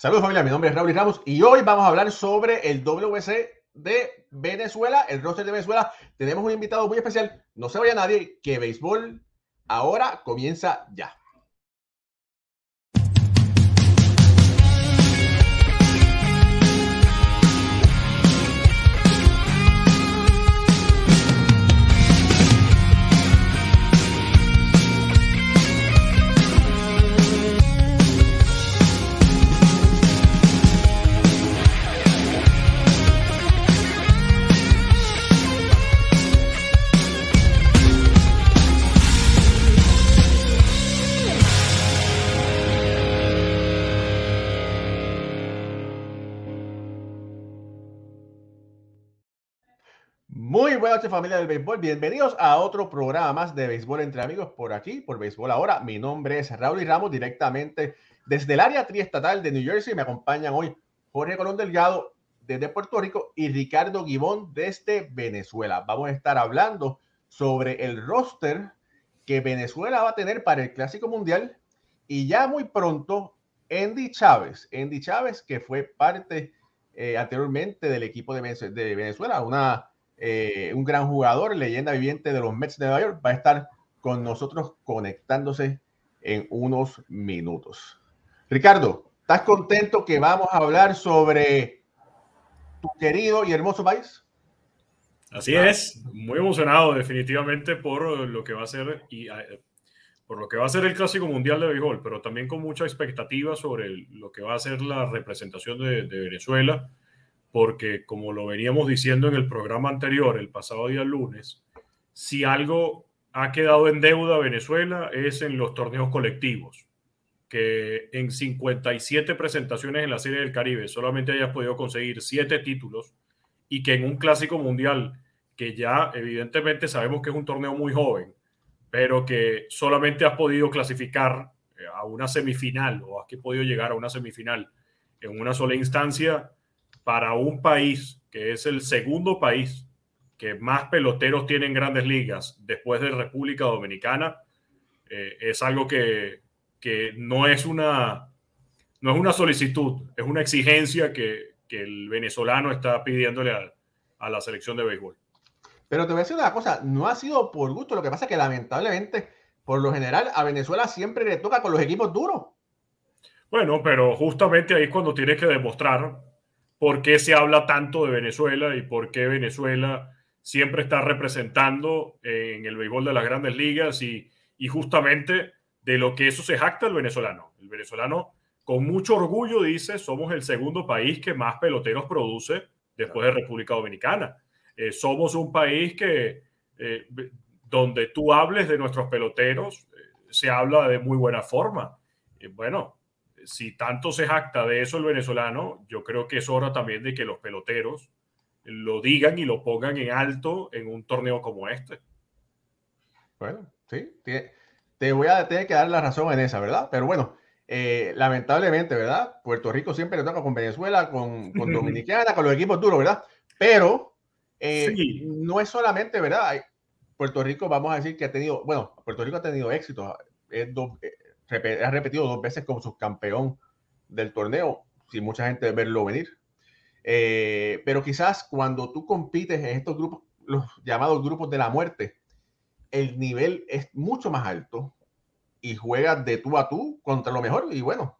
Saludos familia, mi nombre es Raúl Ramos y hoy vamos a hablar sobre el WC de Venezuela, el roster de Venezuela. Tenemos un invitado muy especial, no se vaya nadie, que béisbol ahora comienza ya. Muy buenas noches familia del béisbol, bienvenidos a otro programa más de béisbol entre amigos por aquí, por béisbol ahora. Mi nombre es Raúl y Ramos directamente desde el área triestatal de New Jersey. Me acompañan hoy Jorge Colón Delgado desde Puerto Rico y Ricardo Guibón desde Venezuela. Vamos a estar hablando sobre el roster que Venezuela va a tener para el Clásico Mundial y ya muy pronto Andy Chávez, Andy Chávez que fue parte eh, anteriormente del equipo de Venezuela, una eh, un gran jugador, leyenda viviente de los Mets de Nueva York, va a estar con nosotros conectándose en unos minutos. Ricardo, ¿estás contento que vamos a hablar sobre tu querido y hermoso país? Así es, muy emocionado definitivamente por lo que va a ser y eh, por lo que va a ser el Clásico Mundial de Béisbol, pero también con mucha expectativa sobre lo que va a ser la representación de Venezuela porque como lo veníamos diciendo en el programa anterior, el pasado día lunes, si algo ha quedado en deuda Venezuela es en los torneos colectivos, que en 57 presentaciones en la Serie del Caribe solamente hayas podido conseguir 7 títulos y que en un clásico mundial, que ya evidentemente sabemos que es un torneo muy joven, pero que solamente has podido clasificar eh, a una semifinal o has podido llegar a una semifinal en una sola instancia, para un país que es el segundo país que más peloteros tiene en grandes ligas después de República Dominicana, eh, es algo que, que, no, es una, no es una solicitud, es una exigencia que, que el venezolano está pidiéndole a, a, la selección de béisbol. Pero te voy a decir una cosa, no ha sido por gusto, lo que pasa es que lamentablemente, por lo general, a Venezuela siempre le toca con los equipos duros. Bueno, pero justamente ahí es cuando tienes que demostrar por qué se habla tanto de Venezuela y por qué Venezuela siempre está representando en el béisbol de las grandes ligas y, justamente de lo que eso se jacta el venezolano. El venezolano con mucho orgullo dice, somos el segundo país que más peloteros produce después de República Dominicana. Eh, somos un país que eh, donde tú hables de nuestros peloteros, eh, se habla de muy buena forma. bueno, si tanto se jacta de eso el venezolano, yo creo que es hora también de que los peloteros lo digan y lo pongan en alto en un torneo como este. Bueno, sí, te, voy a tener que dar la razón en esa, ¿verdad? Pero bueno, eh, lamentablemente, ¿verdad? Puerto Rico siempre le toca con Venezuela, con, con Dominicana, con los equipos duros, ¿verdad? Pero eh, no es solamente, ¿verdad? Puerto Rico, vamos a decir que ha tenido, bueno, Puerto Rico ha tenido éxito. Es ha repetido dos veces como subcampeón del torneo, sin mucha gente verlo venir. Eh, pero quizás cuando tú compites en estos grupos, los llamados grupos de la muerte, el nivel es mucho más alto y juegas de tú a tú contra lo mejor y bueno.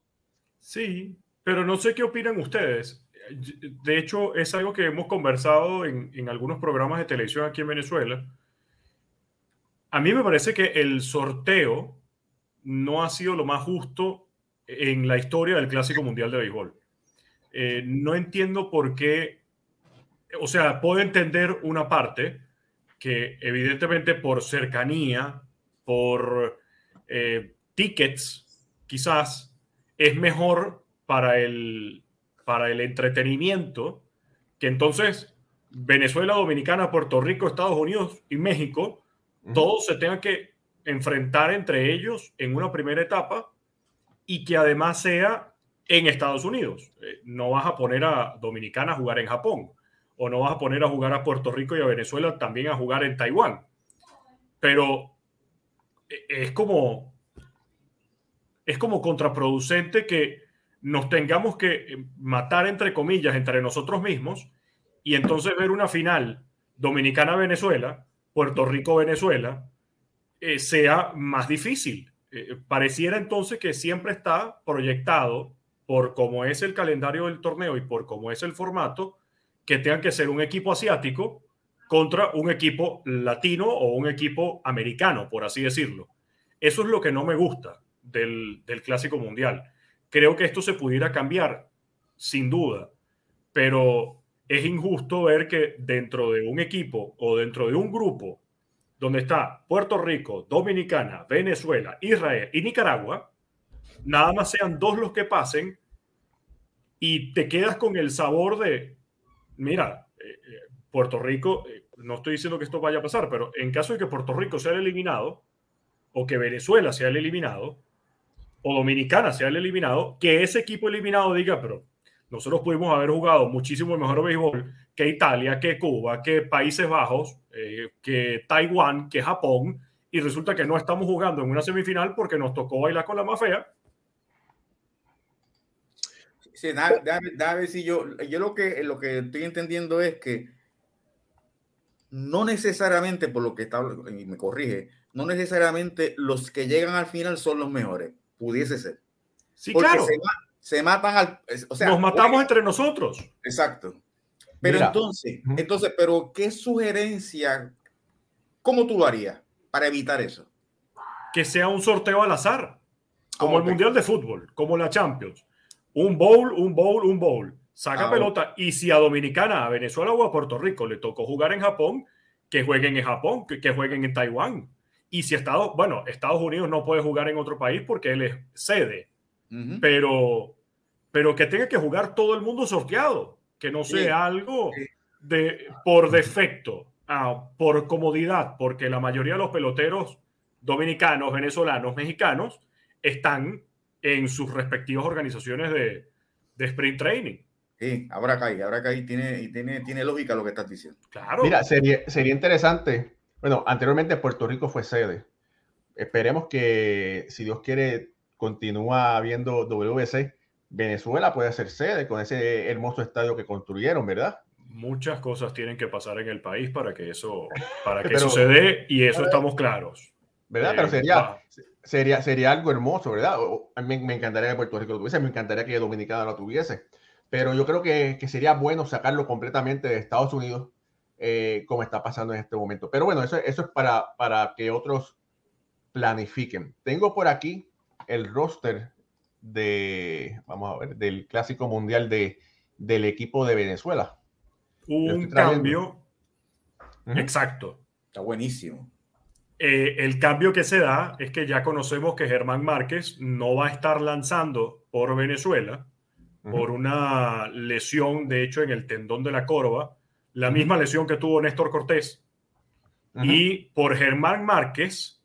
Sí, pero no sé qué opinan ustedes. De hecho, es algo que hemos conversado en, en algunos programas de televisión aquí en Venezuela. A mí me parece que el sorteo no ha sido lo más justo en la historia del Clásico Mundial de Béisbol. Eh, no entiendo por qué, o sea, puedo entender una parte que evidentemente por cercanía, por eh, tickets, quizás es mejor para el, para el entretenimiento que entonces Venezuela, Dominicana, Puerto Rico, Estados Unidos y México, todos se tengan que enfrentar entre ellos en una primera etapa y que además sea en Estados Unidos. Eh, no vas a poner a Dominicana a jugar en Japón o no vas a poner a jugar a Puerto Rico y a Venezuela también a jugar en Taiwán. Pero eh, es como es como contraproducente que nos tengamos que eh, matar entre comillas entre nosotros mismos y entonces ver una final dominicana-Venezuela, Puerto Rico-Venezuela, eh, sea más difícil. Eh, pareciera entonces que siempre está proyectado por cómo es el calendario del torneo y por cómo es el formato, que tenga que ser un equipo asiático contra un equipo latino o un equipo americano, por así decirlo. Eso es lo que no me gusta del, del Clásico Mundial. Creo que esto se pudiera cambiar, sin duda, pero es injusto ver que dentro de un equipo o dentro de un grupo donde está Puerto Rico, Dominicana, Venezuela, Israel y Nicaragua, nada más sean dos los que pasen y te quedas con el sabor de, mira, eh, eh, Puerto Rico, eh, no estoy diciendo que esto vaya a pasar, pero en caso de que Puerto Rico sea el eliminado o que Venezuela sea el eliminado o Dominicana sea el eliminado, que ese equipo eliminado diga, pero nosotros pudimos haber jugado muchísimo mejor béisbol que Italia, que Cuba, que Países Bajos, eh, que Taiwán, que Japón, y resulta que no estamos jugando en una semifinal porque nos tocó bailar con la más fea. Sí, ver si yo, yo lo que, lo que estoy entendiendo es que no necesariamente, por lo que está, y me corrige, no necesariamente los que llegan al final son los mejores. Pudiese ser. Sí, claro. Se, matan al. O sea, Nos matamos entre nosotros. Exacto. Pero entonces, entonces, pero ¿qué sugerencia, cómo tú lo harías para evitar eso? Que sea un sorteo al azar, como el Mundial de Fútbol, como la Champions. Un bowl, un bowl, un bowl. Saca ah, pelota. Y si a Dominicana, a Venezuela o a Puerto Rico le tocó jugar en Japón, que jueguen en Japón, que, que jueguen en Taiwán. Y si Estados, bueno, Estados Unidos no puede jugar en otro país porque él es sede, pero, pero que tenga que jugar todo el mundo sorteado, que no sea algo de, por defecto, ah, por comodidad, porque la mayoría de los peloteros dominicanos, venezolanos, mexicanos están en sus respectivas organizaciones de, de sprint training. Sí, ahora cae, ahora cae, tiene, tiene, tiene lógica lo que estás diciendo. Claro. Mira, sería, sería interesante bueno, anteriormente Puerto Rico fue sede. Esperemos que, si Dios quiere, continúa viendo WC. Venezuela puede ser sede con ese hermoso estadio que construyeron, ¿verdad? Muchas cosas tienen que pasar en el país para que eso, para que eso se dé y eso estamos claros. ¿Verdad? Pero eh, sería, sería, sería algo hermoso, ¿verdad? A mí me encantaría que Puerto Rico lo tuviese, me encantaría que Dominicana lo tuviese. Pero yo creo que, que sería bueno sacarlo completamente de Estados Unidos eh, como está pasando en este momento. Pero bueno, eso, eso es para, para que otros planifiquen. Tengo por aquí el roster de, vamos a ver, del Clásico Mundial de, del equipo de Venezuela. Un cambio. Exacto. Está buenísimo. Eh, el cambio que se da es que ya conocemos que Germán Márquez no va a estar lanzando por Venezuela por una lesión, de hecho, en el tendón de la corva la misma lesión que tuvo Néstor Cortés. Y por Germán Márquez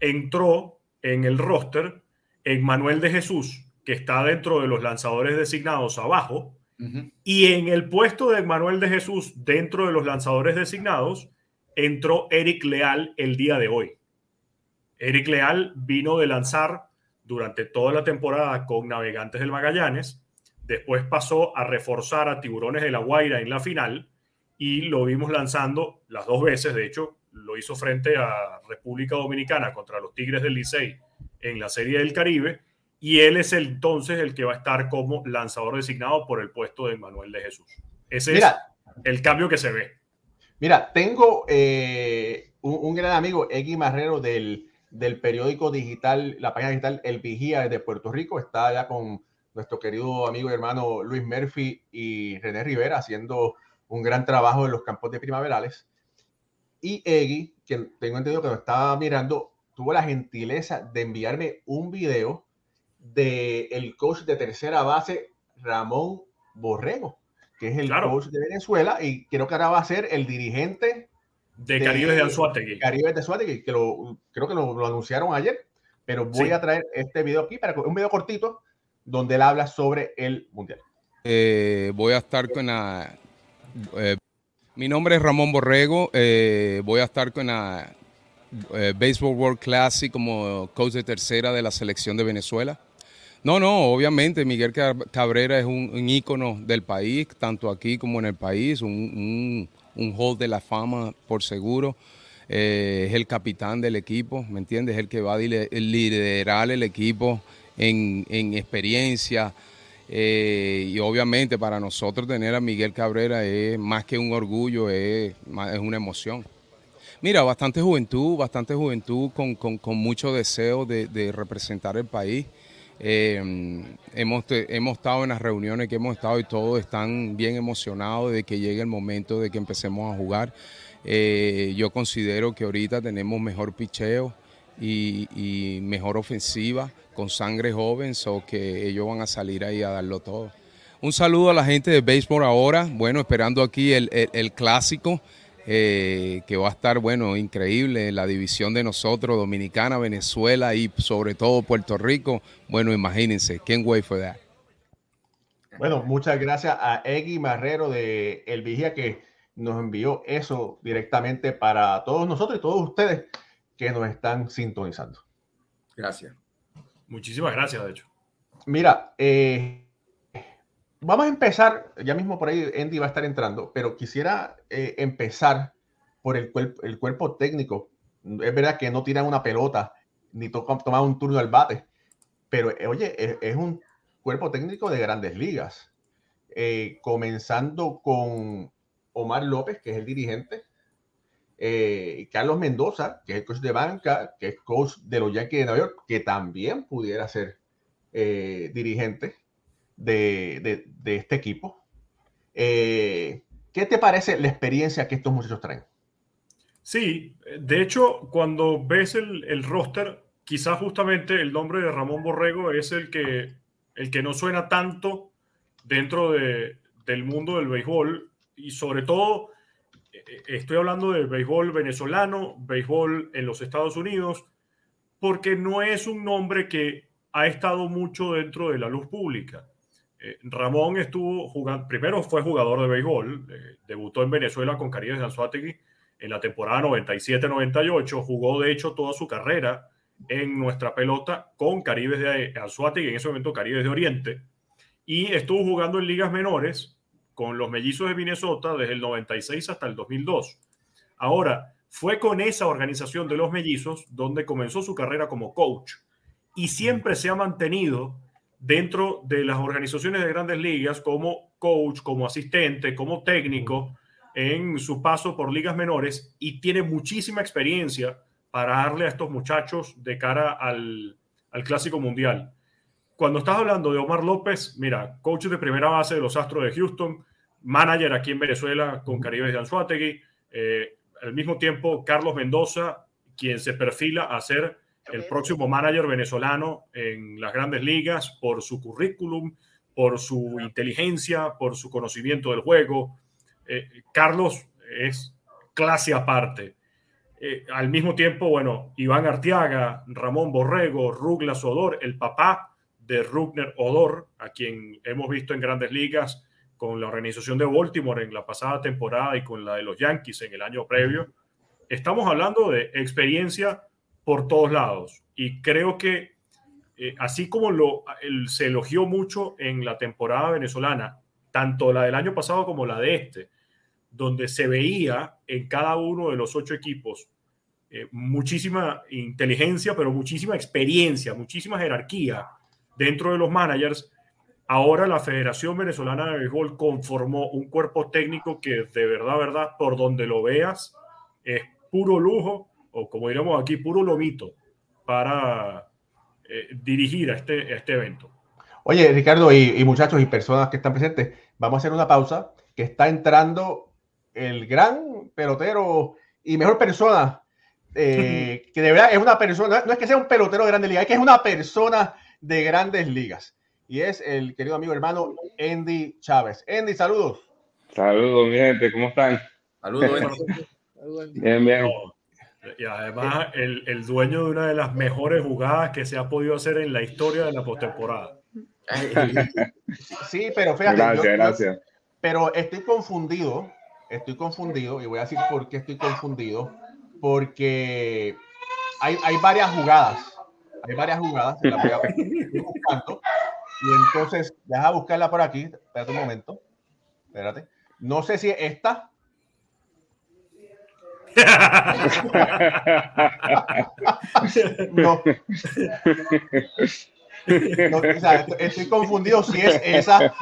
entró en el roster en Manuel de Jesús, que está dentro de los lanzadores designados abajo. Y en el puesto de Manuel de Jesús, dentro de los lanzadores designados, entró Eric Leal el día de hoy. Eric Leal vino de lanzar durante toda la temporada con Navegantes del Magallanes, después pasó a reforzar a Tiburones de la Guaira en la final y lo vimos lanzando las dos veces, de hecho, lo hizo frente a República Dominicana contra los Tigres del Licey en la Serie del Caribe, y él es entonces el que va a estar como lanzador designado por el puesto de Manuel de Jesús. Ese es el cambio que se ve. Mira, tengo eh, un, gran amigo, Egui Marrero, del, del periódico digital, la página digital El Vigía de Puerto Rico, está allá con nuestro querido amigo y hermano Luis Murphy y René Rivera haciendo un gran trabajo en los campos de primaverales. Y Eggy, quien tengo entendido que lo estaba mirando, tuvo la gentileza de enviarme un video de el coach de tercera base, Ramón Borrego, que es el coach de Venezuela, y creo que ahora va a ser el dirigente de, Caribe de Anzuategui. Caribe de Anzuategui, que lo, creo que lo, anunciaron ayer, pero voy a traer este video aquí, para un video cortito, donde él habla sobre el Mundial. Eh, voy a estar con la eh, mi nombre es Ramón Borrego. Eh, voy a estar con la eh, Baseball World Classic como coach de tercera de la selección de Venezuela. No, no, obviamente Miguel Cabrera es un, ícono del país, tanto aquí como en el país, un, un, hall de la fama por seguro. Eh, es el capitán del equipo, ¿me entiendes? Es el que va a liderar el equipo en, experiencia. Eh, y obviamente para nosotros tener a Miguel Cabrera es más que un orgullo, es una emoción. Mira, bastante juventud, bastante juventud con, mucho deseo de representar el país. Eh, hemos, hemos estado en las reuniones que hemos estado y todos están bien emocionados de que llegue el momento de que empecemos a jugar. Eh, yo considero que ahorita tenemos mejor picheo y, mejor ofensiva con sangre joven, o que ellos van a salir ahí a darlo todo. Un saludo a la gente de Baseball ahora, bueno, esperando aquí el, el clásico. Eh, que va a estar, bueno, increíble, la división de nosotros, Dominicana, Venezuela y sobre todo Puerto Rico. Bueno, imagínense, can't wait for that. Bueno, muchas gracias a Eggy Marrero de El Vigía que nos envió eso directamente para todos nosotros y todos ustedes que nos están sintonizando. Gracias. Muchísimas gracias, de hecho. Mira, eh, vamos a empezar, ya mismo por ahí Andy va a estar entrando, pero quisiera eh, empezar por el, cuerpo técnico. Es verdad que no tiran una pelota ni toman tomar un turno al bate, pero eh, oye, es, un cuerpo técnico de grandes ligas. Eh, comenzando con Omar López, que es el dirigente, Carlos Mendoza, que es el coach de banca, que es coach de los Yankees de Nueva York, que también pudiera ser dirigente de, este equipo. Eh, ¿Qué te parece la experiencia que estos muchachos traen? Sí, de hecho, cuando ves el, roster, quizás justamente el nombre de Ramón Borrego es el que, el que no suena tanto dentro de, del mundo del béisbol y sobre todo eh, estoy hablando del béisbol venezolano, béisbol en los Estados Unidos, porque no es un nombre que ha estado mucho dentro de la luz pública. Eh, Ramón estuvo jugando, primero fue jugador de béisbol, eh, debutó en Venezuela con Caribes de Anzuategui en la temporada 97-98, jugó de hecho toda su carrera en nuestra pelota con Caribes de Anzuategui, en ese momento Caribes de Oriente, y estuvo jugando en ligas menores con los mellizos de Minnesota desde el 96 hasta el 2002. Ahora, fue con esa organización de los mellizos donde comenzó su carrera como coach y siempre se ha mantenido dentro de las organizaciones de grandes ligas como coach, como asistente, como técnico en su paso por ligas menores y tiene muchísima experiencia para darle a estos muchachos de cara al, Clásico Mundial. Cuando estás hablando de Omar López, mira, coach de primera base de los Astros de Houston, manager aquí en Venezuela con Caribe de Anzuategui, eh, al mismo tiempo Carlos Mendoza, quien se perfila a ser el próximo manager venezolano en las grandes ligas por su currículum, por su inteligencia, por su conocimiento del juego. Eh, Carlos es clase aparte. Eh, al mismo tiempo, bueno, Iván Artiaga, Ramón Borrego, Ruglas Odor, el papá de Rugner Odor, a quien hemos visto en grandes ligas con la organización de Baltimore en la pasada temporada y con la de los Yankees en el año previo. Estamos hablando de experiencia por todos lados. Y creo que eh, así como lo, se elogió mucho en la temporada venezolana, tanto la del año pasado como la de este, donde se veía en cada uno de los ocho equipos eh, muchísima inteligencia, pero muchísima experiencia, muchísima jerarquía dentro de los managers. Ahora la Federación Venezolana de Béisbol conformó un cuerpo técnico que de verdad, verdad, por donde lo veas, es puro lujo o como diríamos aquí, puro lomito para eh, dirigir a este, este evento. Oye, Ricardo y, muchachos y personas que están presentes, vamos a hacer una pausa, que está entrando el gran pelotero y mejor persona, eh, que de verdad es una persona, no es que sea un pelotero de grandes ligas, es que es una persona de grandes ligas. Y es el querido amigo hermano Andy Chávez. Andy, saludos. Saludos, mi gente, ¿cómo están? Saludos, Bien, bien. Y además, el, el, dueño de una de las mejores jugadas que se ha podido hacer en la historia de la postemporada. Sí, pero fíjate. Gracias, gracias. pero estoy confundido. Estoy confundido y voy a decir por qué estoy confundido. Porque hay, hay varias jugadas. Hay varias jugadas, la voy a buscando. Y entonces, deja buscarla por aquí. Espérate un momento. Espérate. No sé si es esta. No. no o sea, estoy confundido si es esa. The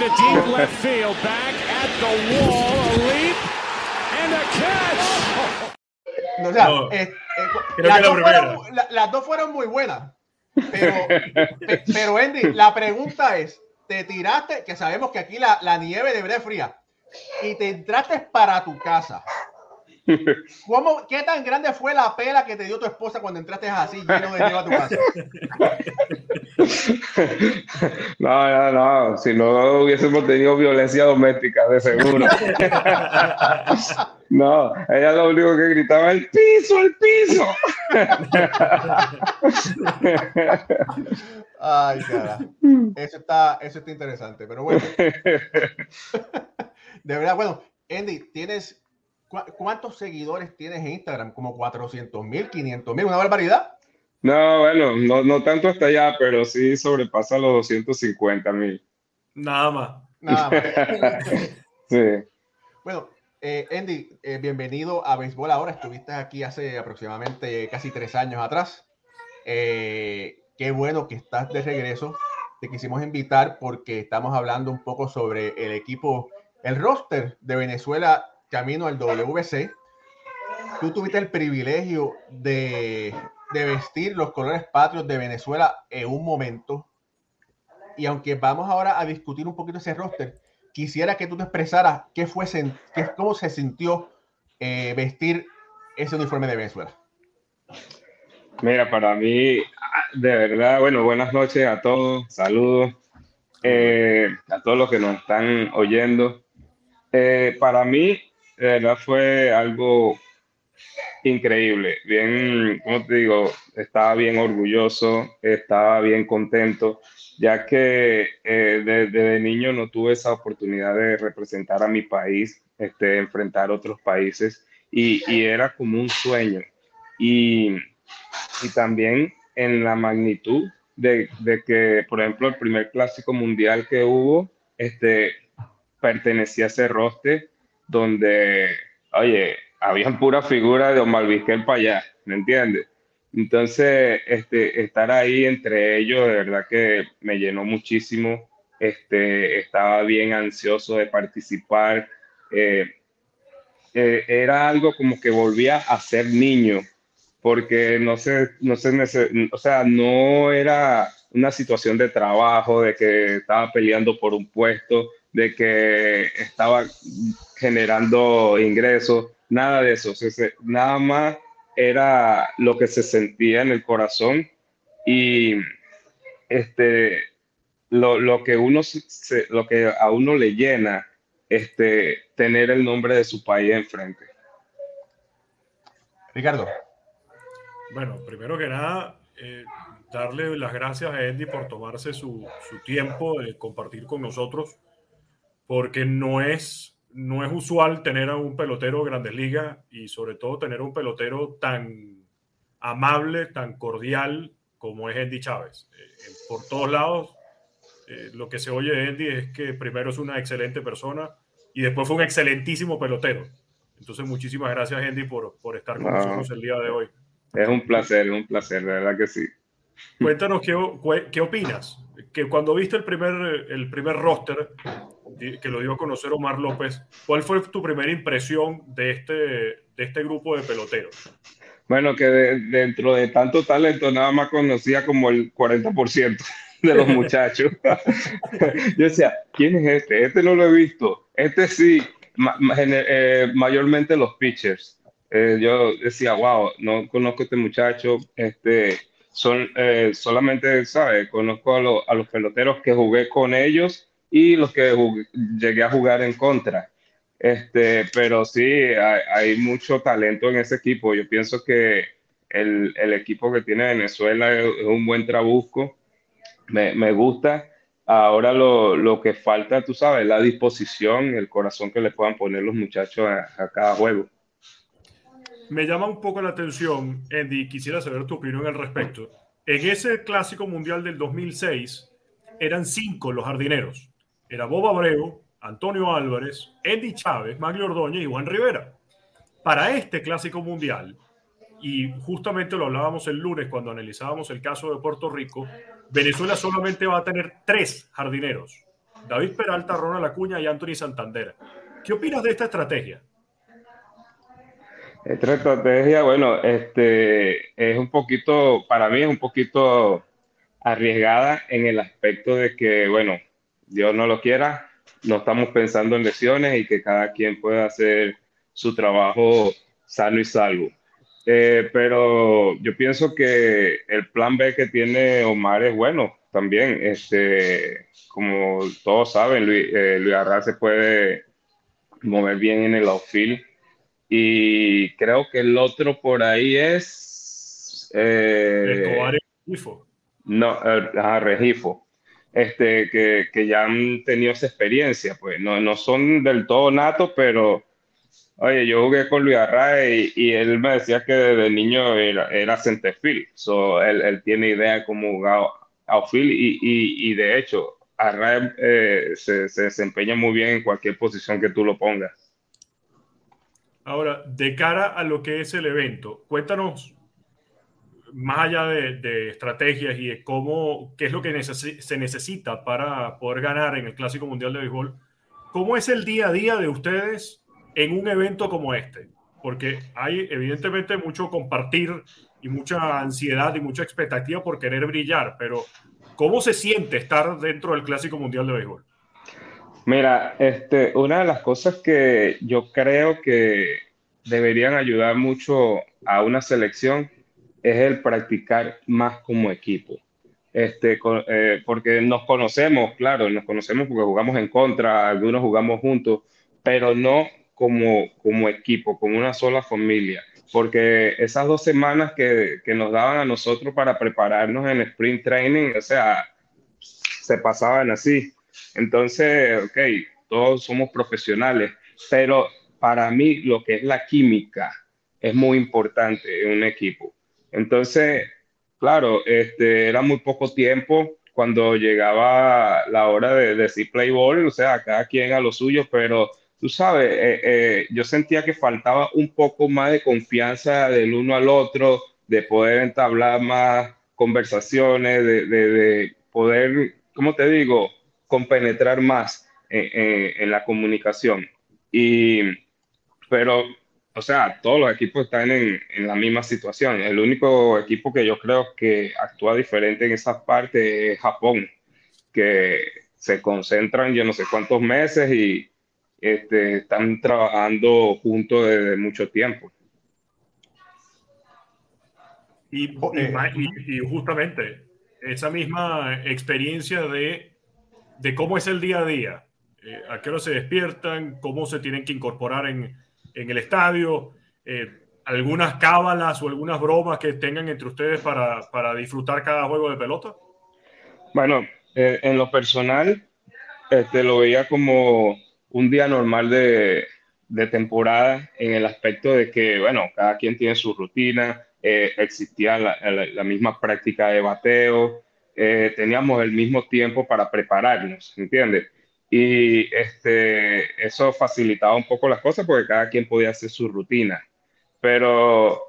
deep left field, back at the wall, a leap and a catch. No, o sea, no, eh, eh, las, dos fueron, la, las, dos fueron, muy buenas. Pero, pero Andy, la pregunta es: ¿te tiraste? Que sabemos que aquí la, la nieve debería fría. Y te entraste para tu casa ¿Cómo, ¿Qué tan grande fue la pela que te dio tu esposa cuando entraste así lleno de nieve a tu casa? No, no, no. Si no hubiésemos tenido violencia doméstica, de seguro. No, ella lo único que gritaba, el piso, el piso. Ay, cara. Eso está, eso está interesante, pero bueno. De verdad, bueno, Andy, tienes ¿Cuántos seguidores tienes en Instagram? ¿Como 400 mil, 500 mil? ¿Una barbaridad? No, bueno, no, no tanto hasta allá, pero sí sobrepasa los 250 mil. Nada más. Nada más. sí. Bueno, eh, Andy, eh, bienvenido a Béisbol Ahora. Estuviste aquí hace aproximadamente casi tres años atrás. Eh, qué bueno que estás de regreso. Te quisimos invitar porque estamos hablando un poco sobre el equipo, el roster de Venezuela camino al WC, tú tuviste el privilegio de, vestir los colores patrios de Venezuela en un momento. Y aunque vamos ahora a discutir un poquito ese roster, quisiera que tú te expresaras qué fue, qué, cómo se sintió eh, vestir ese uniforme de Venezuela. Mira, para mí, de verdad, bueno, buenas noches a todos, saludos eh, a todos los que nos están oyendo. Eh, para mí, de verdad fue algo increíble. Bien, como te digo, estaba bien orgulloso, estaba bien contento, ya que eh, desde niño no tuve esa oportunidad de representar a mi país, este, enfrentar otros países, y, y era como un sueño. Y, y también en la magnitud de, de, que, por ejemplo, el primer clásico mundial que hubo, este, pertenecía a ese roster donde, oye, habían pura figura de Omar Vizquel para allá, ¿me entiendes? Entonces, este, estar ahí entre ellos, de verdad que me llenó muchísimo. Este, estaba bien ansioso de participar. Eh, eh, era algo como que volvía a ser niño, porque no sé, no sé, o sea, no era una situación de trabajo, de que estaba peleando por un puesto, de que estaba generando ingresos, nada de eso. nada más era lo que se sentía en el corazón y este, lo, que uno lo que a uno le llena este, tener el nombre de su país enfrente. Ricardo. Bueno, primero que nada, eh, darle las gracias a Andy por tomarse su, su tiempo de compartir con nosotros porque no es, no es usual tener a un pelotero de grandes ligas y sobre todo tener un pelotero tan amable, tan cordial como es Andy Chávez. Eh, por todos lados, eh, lo que se oye de Andy es que primero es una excelente persona y después fue un excelentísimo pelotero. Entonces, muchísimas gracias, Andy, por, por estar con nosotros el día de hoy. Es un placer, es un placer, de verdad que sí. Cuéntanos qué, qué opinas. Que cuando viste el primer, el primer roster, que lo dio a conocer Omar López, ¿cuál fue tu primera impresión de este, de este grupo de peloteros? Bueno, que dentro de tanto talento nada más conocía como el 40% de los muchachos. Yo decía, ¿quién es este? Este no lo he visto. Este sí, eh, mayormente los pitchers. Eh, yo decía, wow, no conozco a este muchacho. Este, son, eh, solamente, ¿sabes? Conozco a, a los peloteros que jugué con ellos y los que llegué a jugar en contra. Este, pero sí, hay, mucho talento en ese equipo. Yo pienso que el, el equipo que tiene Venezuela es, un buen trabusco. Me, me gusta. Ahora lo, lo, que falta, tú sabes, la disposición, el corazón que le puedan poner los muchachos a, a cada juego. Me llama un poco la atención, Andy, quisiera saber tu opinión al respecto En ese clásico mundial del 2006 eran cinco los jardineros. Era Bob Abreu, Antonio Álvarez, Eddie Chávez, Maglio Ordóñez y Juan Rivera. Para este clásico mundial, y justamente lo hablábamos el lunes cuando analizábamos el caso de Puerto Rico, Venezuela solamente va a tener tres jardineros, David Peralta, Ronald Acuña y Anthony Santander. ¿Qué opinas de esta estrategia? Esta estrategia, bueno, este es un poquito, para mí es un poquito arriesgada en el aspecto de que, bueno, Dios no lo quiera, no estamos pensando en lesiones y que cada quien pueda hacer su trabajo sano y salvo. Eh, pero yo pienso que el plan B que tiene Omar es bueno también. Este, como todos saben, Luis, eh, Luis se puede mover bien en el outfield. Y creo que el otro por ahí es. Eh, Regifo. No, eh, Regifo. Este, que, que, ya han tenido esa experiencia, pues no, no son del todo natos, pero Oye, yo jugué con Luis Arrae y, él me decía que desde niño era, era centerfield. So, él, él, tiene idea de cómo jugar outfield y, y, y de hecho, Arrae eh, se, se, desempeña muy bien en cualquier posición que tú lo pongas. Ahora, de cara a lo que es el evento, cuéntanos más allá de, estrategias y de cómo, qué es lo que se necesita para poder ganar en el Clásico Mundial de Béisbol, ¿cómo es el día a día de ustedes en un evento como este? Porque hay evidentemente mucho compartir y mucha ansiedad y mucha expectativa por querer brillar, pero ¿cómo se siente estar dentro del Clásico Mundial de Béisbol? Mira, este, una de las cosas que yo creo que deberían ayudar mucho a una selección es el practicar más como equipo. Este, eh, porque nos conocemos, claro, nos conocemos porque jugamos en contra, algunos jugamos juntos, pero no como, como equipo, como una sola familia, porque esas dos semanas que, que nos daban a nosotros para prepararnos en sprint training, o sea, se pasaban así. Entonces, ok, todos somos profesionales, pero para mí lo que es la química es muy importante en un equipo. Entonces, claro, este, era muy poco tiempo cuando llegaba la hora de decir play ball, o sea, cada quien a lo suyo, pero tú sabes, eh, eh, yo sentía que faltaba un poco más de confianza del uno al otro, de poder entablar más conversaciones, de, poder, ¿cómo te digo?, compenetrar más en, la comunicación. Y, pero, o sea, todos los equipos están en, en, la misma situación. El único equipo que yo creo que actúa diferente en esa parte es Japón, que se concentran yo no sé cuántos meses y este, están trabajando juntos desde mucho tiempo. Y, y, justamente esa misma experiencia de, de, cómo es el día a día, eh, a qué hora se despiertan, cómo se tienen que incorporar en, en el estadio, eh, algunas cábalas o algunas bromas que tengan entre ustedes para, para disfrutar cada juego de pelota. Bueno, eh, en lo personal, este, lo veía como un día normal de, de, temporada en el aspecto de que, bueno, cada quien tiene su rutina, eh, existía la, la, misma práctica de bateo, eh, teníamos el mismo tiempo para prepararnos, ¿entiendes? Y este, eso facilitaba un poco las cosas porque cada quien podía hacer su rutina. Pero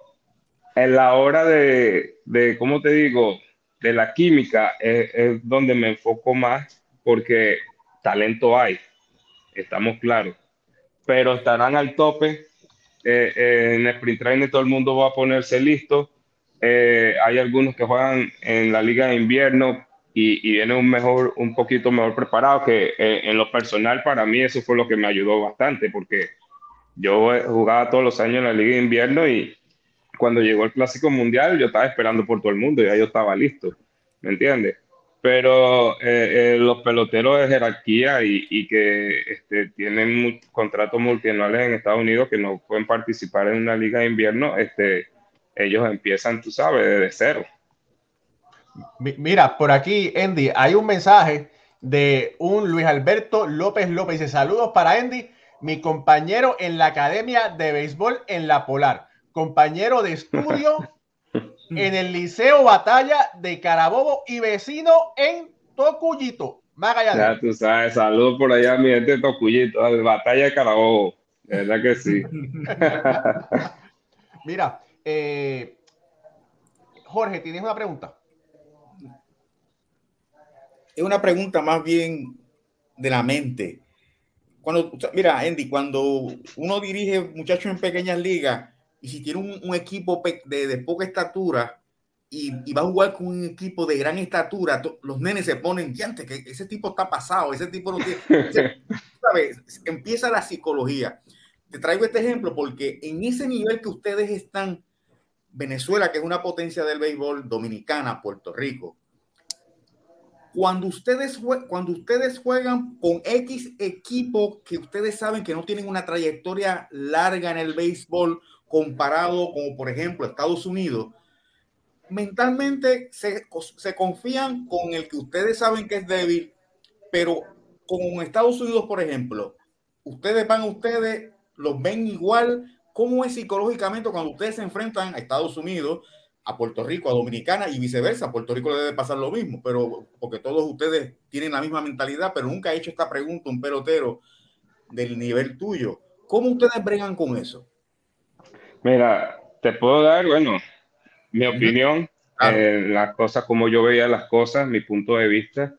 en la hora de, de ¿cómo te digo? De la química es, donde me enfoco más porque talento hay estamos claros. Pero estarán al tope. Eh, eh, en sprint training todo el mundo va a ponerse listo. Eh, hay algunos que juegan en la liga de invierno y, vienen un, mejor, un poquito mejor preparado que en lo personal para mí eso fue lo que me ayudó bastante porque yo jugaba todos los años en la liga de invierno y cuando llegó el clásico mundial yo estaba esperando por todo el mundo y ya yo estaba listo, ¿me entiendes? pero eh, eh, los peloteros de jerarquía y, que este, tienen contratos multinacionales en Estados Unidos que no pueden participar en una liga de invierno, este, ellos empiezan, tú sabes, desde cero. Mira, por aquí, Andy, hay un mensaje de un Luis Alberto López López. Dice, saludos para Andy, mi compañero en la Academia de Béisbol en La Polar, compañero de estudio en el Liceo Batalla de Carabobo y vecino en Tocuyito, Magallanes. Ya tú sabes, saludos por allá mi gente de Tocuyito, Batalla de Carabobo, verdad que sí. Mira, eh, Jorge, ¿tienes una pregunta? Es una pregunta más bien de la mente. Cuando, mira, Andy, cuando uno dirige muchachos en pequeñas ligas y si tiene un, equipo de, poca estatura y, va a jugar con un equipo de gran estatura, los nenes se ponen, antes que ese tipo está pasado, ese tipo no tiene, ¿sabes? Empieza la psicología. Te traigo este ejemplo porque en ese nivel que ustedes están, Venezuela, que es una potencia del béisbol, Dominicana, Puerto Rico, cuando ustedes, cuando ustedes juegan con X equipo que ustedes saben que no tienen una trayectoria larga en el béisbol comparado como por ejemplo Estados Unidos, mentalmente se, se confían con el que ustedes saben que es débil, pero con Estados Unidos, por ejemplo, ustedes van, ustedes los ven igual. ¿Cómo es psicológicamente cuando ustedes se enfrentan a Estados Unidos, a Puerto Rico, a Dominicana y viceversa? A Puerto Rico le debe pasar lo mismo, pero porque todos ustedes tienen la misma mentalidad, pero nunca he hecho esta pregunta un pelotero del nivel tuyo. ¿Cómo ustedes bregan con eso? Mira, te puedo dar, bueno, mi opinión, eh, las cosas como yo veía las cosas, mi punto de vista.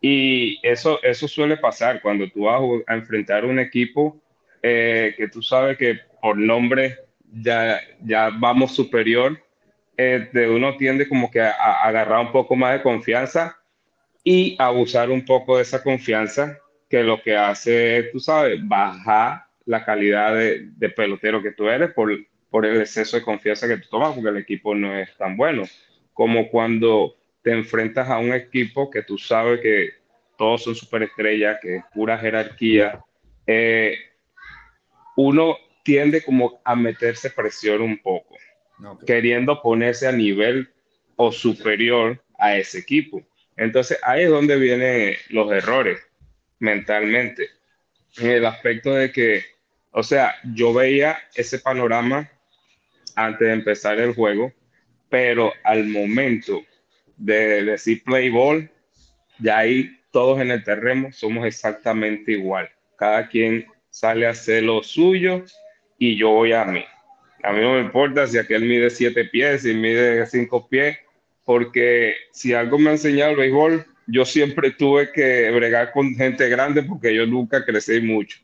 Y eso, eso suele pasar cuando tú vas a enfrentar un equipo eh, que tú sabes que por nombre ya, ya vamos superior, eh, de uno tiende como que a, agarrar un poco más de confianza y abusar un poco de esa confianza que lo que hace, tú sabes, bajar la calidad de, pelotero que tú eres por, por el exceso de confianza que tú tomas, porque el equipo no es tan bueno. Como cuando te enfrentas a un equipo que tú sabes que todos son superestrellas, que es pura jerarquía, eh, uno tiende como a meterse presión un poco, queriendo ponerse a nivel o superior a ese equipo. Entonces ahí es donde vienen los errores mentalmente, en el aspecto de que, o sea, yo veía ese panorama antes de empezar el juego, pero al momento de decir play ball, ya ahí todos en el terreno somos exactamente igual. Cada quien sale a hacer lo suyo y yo voy a mí. A mí no me importa si aquel mide siete pies, si mide cinco pies, porque si algo me ha enseñado el béisbol, yo siempre tuve que bregar con gente grande porque yo nunca crecí mucho.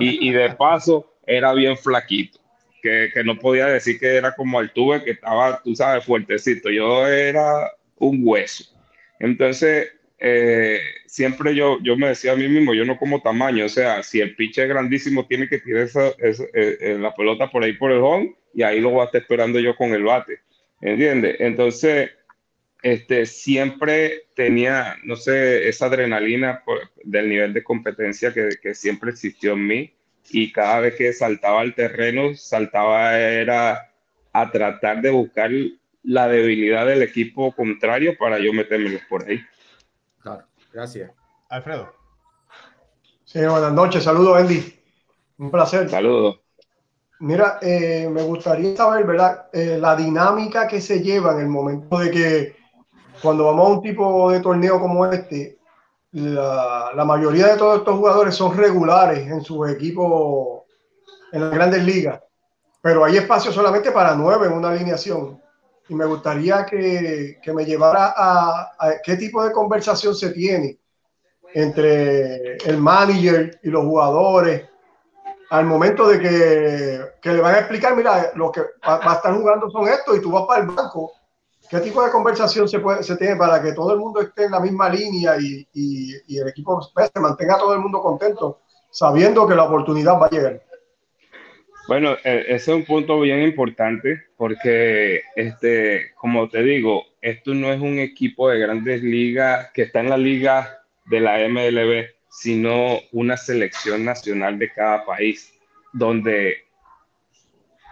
Y, y de paso, era bien flaquito, que, que, no podía decir que era como Altuve, que estaba, tú sabes, fuertecito. Yo era un hueso. Entonces, eh, siempre yo, yo me decía a mí mismo, yo no como tamaño, o sea, si el pitch es grandísimo, tiene que tirar esa, eh, eh, la pelota por ahí por el home y ahí lo voy a estar esperando yo con el bate, ¿entiendes? Entonces, este, siempre tenía, no sé, esa adrenalina del nivel de competencia que, que siempre existió en mí y cada vez que saltaba al terreno, saltaba era a tratar de buscar la debilidad del equipo contrario para yo meterme por ahí. Gracias. Alfredo. Sí, buenas noches. Saludos, Andy. Un placer. Saludos. Mira, eh, me gustaría saber, ¿verdad? Eh, la dinámica que se lleva en el momento de que cuando vamos a un tipo de torneo como este, la, la mayoría de todos estos jugadores son regulares en sus equipos en las grandes ligas, pero hay espacio solamente para nueve en una alineación y me gustaría que, que me llevara a, qué tipo de conversación se tiene entre el manager y los jugadores al momento de que, que le van a explicar, mira, lo que va, a estar jugando son estos y tú vas para el banco. ¿Qué tipo de conversación se, puede, se tiene para que todo el mundo esté en la misma línea y, y, y el equipo se mantenga todo el mundo contento, sabiendo que la oportunidad va a llegar? Bueno, e, ese es un punto bien importante porque, este, como te digo, esto no es un equipo de grandes ligas que está en la liga de la MLB, sino una selección nacional de cada país, donde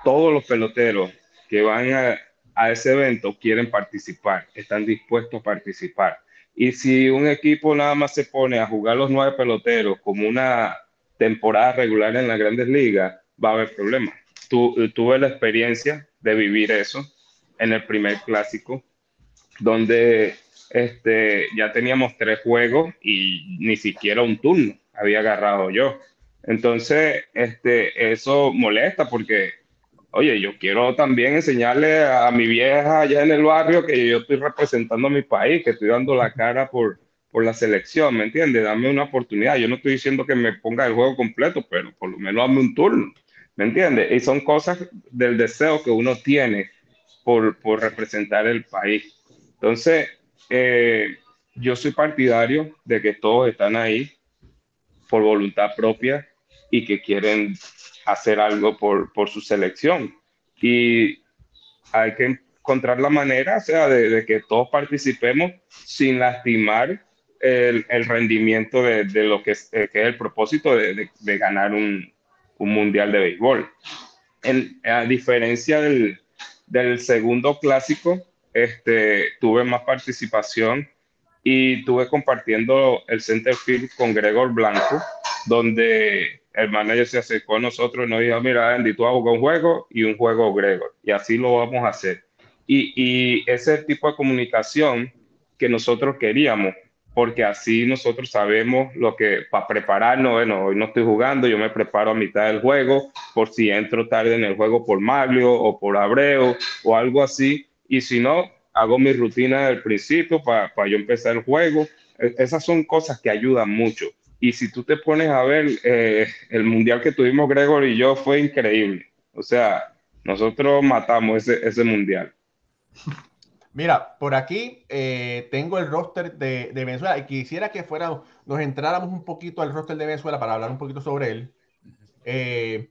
todos los peloteros que van a, a ese evento quieren participar, están dispuestos a participar. Y si un equipo nada más se pone a jugar los nueve peloteros como una temporada regular en las grandes ligas, va a haber problemas. Tu, tuve la experiencia de vivir eso en el primer clásico, donde este, ya teníamos tres juegos y ni siquiera un turno había agarrado yo. Entonces, este, eso molesta porque, oye, yo quiero también enseñarle a mi vieja allá en el barrio que yo estoy representando a mi país, que estoy dando la cara por, por la selección, ¿me entiendes? Dame una oportunidad. Yo no estoy diciendo que me ponga el juego completo, pero por lo menos dame un turno, ¿me entiendes? Y son cosas del deseo que uno tiene por, por representar el país. Entonces, eh, yo soy partidario de que todos están ahí por voluntad propia y que quieren hacer algo por, por su selección. Y hay que encontrar la manera, sea, de, que todos participemos sin lastimar el, el rendimiento de, de, lo que es, eh, que es el propósito de, de ganar un, un, mundial de béisbol. En, a diferencia del, segundo clásico, este, tuve más participación y tuve compartiendo el center field con Gregor Blanco, donde el manager se acercó a nosotros y nos dijo, mira, Andy, tú hago un juego y un juego Gregor, y así lo vamos a hacer. Y ese tipo de comunicación que nosotros queríamos, porque así nosotros sabemos lo que para prepararnos, bueno, hoy no estoy jugando, yo me preparo a mitad del juego, por si entro tarde en el juego por Maglio o por Abreu o algo así, y si no, hago mi rutina del principio para yo empezar el juego. E, esas son cosas que ayudan mucho. Y si tú te pones a ver, eh, el mundial que tuvimos Gregor y yo fue increíble. O sea, nosotros matamos ese, ese mundial. Mira, por aquí eh, tengo el roster de, Venezuela y quisiera que fuera, nos entráramos un poquito al roster de Venezuela para hablar un poquito sobre él. Eh,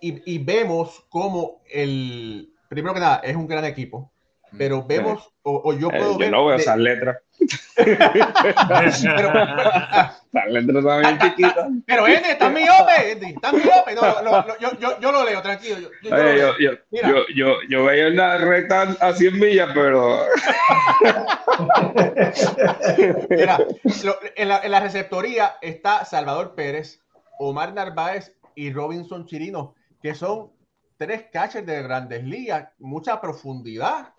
y, y, vemos cómo el, primero que nada, es un gran equipo pero vemos, o, yo eh, puedo ver. Yo no veo esas letras. pero, Las letras son bien chiquitas. Pero, Andy, está miope, Andy, está miope. No, no, no, yo, yo, yo, lo leo, tranquilo. Yo, yo, Oye, yo, yo, yo, yo, yo, veía una recta a 100 millas, pero. Mira, en, la, en la receptoría está Salvador Pérez, Omar Narváez y Robinson Chirino, que son tres catchers de grandes ligas, mucha profundidad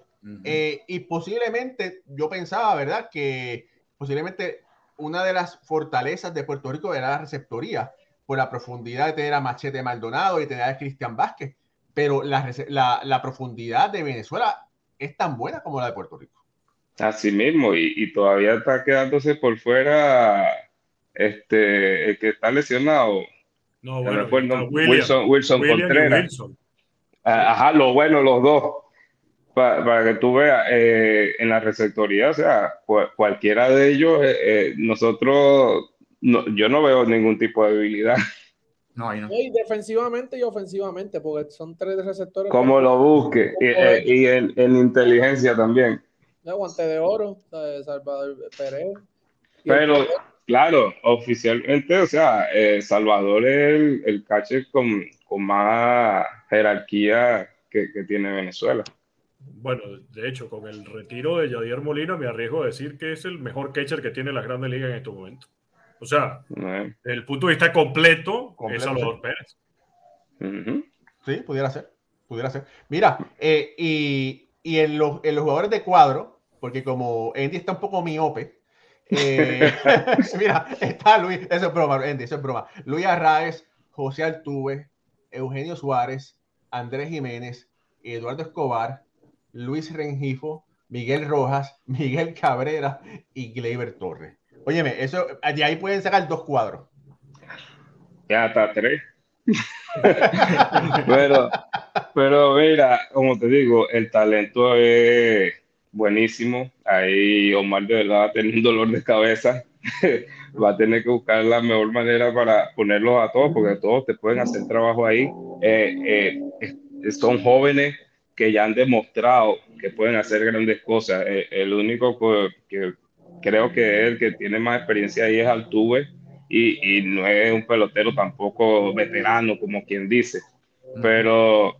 eh, y posiblemente, yo pensaba, ¿verdad? Que posiblemente una de las fortalezas de Puerto Rico era la receptoría, por la profundidad de tener a Machete Maldonado y tener a Cristian Vázquez. Pero la, la, la, profundidad de Venezuela es tan buena como la de Puerto Rico. Así mismo, y, y todavía está quedándose por fuera este, el que está lesionado. No, bueno, Wilson, Wilson Contreras. Ah, ajá, lo bueno, los dos para, que tú veas, eh, en la receptoría, o sea, cualquiera de ellos, eh, eh, nosotros, yo no veo ningún tipo de debilidad. No, no. Y defensivamente y ofensivamente, porque son tres receptores. Como lo busque, y, en, inteligencia también. guante de oro, Salvador Pérez. Pero, claro, oficialmente, o sea, Salvador es el, el catcher con, con más jerarquía que, que tiene Venezuela bueno, de hecho, con el retiro de Yadier Molina, me arriesgo a decir que es el mejor catcher que tiene la Grande Liga en este momento. O sea, desde el punto de vista completo, es Salvador Pérez. Sí, pudiera ser. Pudiera ser. Mira, eh, y, y en, los, en, los, jugadores de cuadro, porque como Andy está un poco miope, eh, mira, está Luis, eso es broma, Andy, eso es broma. Luis Arraez, José Altuve, Eugenio Suárez, Andrés Jiménez, Eduardo Escobar, Luis Rengifo, Miguel Rojas, Miguel Cabrera y Gleyber Torres. Óyeme, eso, de ahí pueden sacar dos cuadros. Ya hasta tres. pero, pero mira, como te digo, el talento es buenísimo. Ahí Omar de verdad va a tener un dolor de cabeza. va a tener que buscar la mejor manera para ponerlos a todos, porque todos te pueden hacer trabajo ahí. Eh, eh, son jóvenes, que ya han demostrado que pueden hacer grandes cosas. Eh, el, único que, creo que es el que tiene más experiencia ahí es Altuve y, y, no es un pelotero tampoco veterano, como quien dice. Pero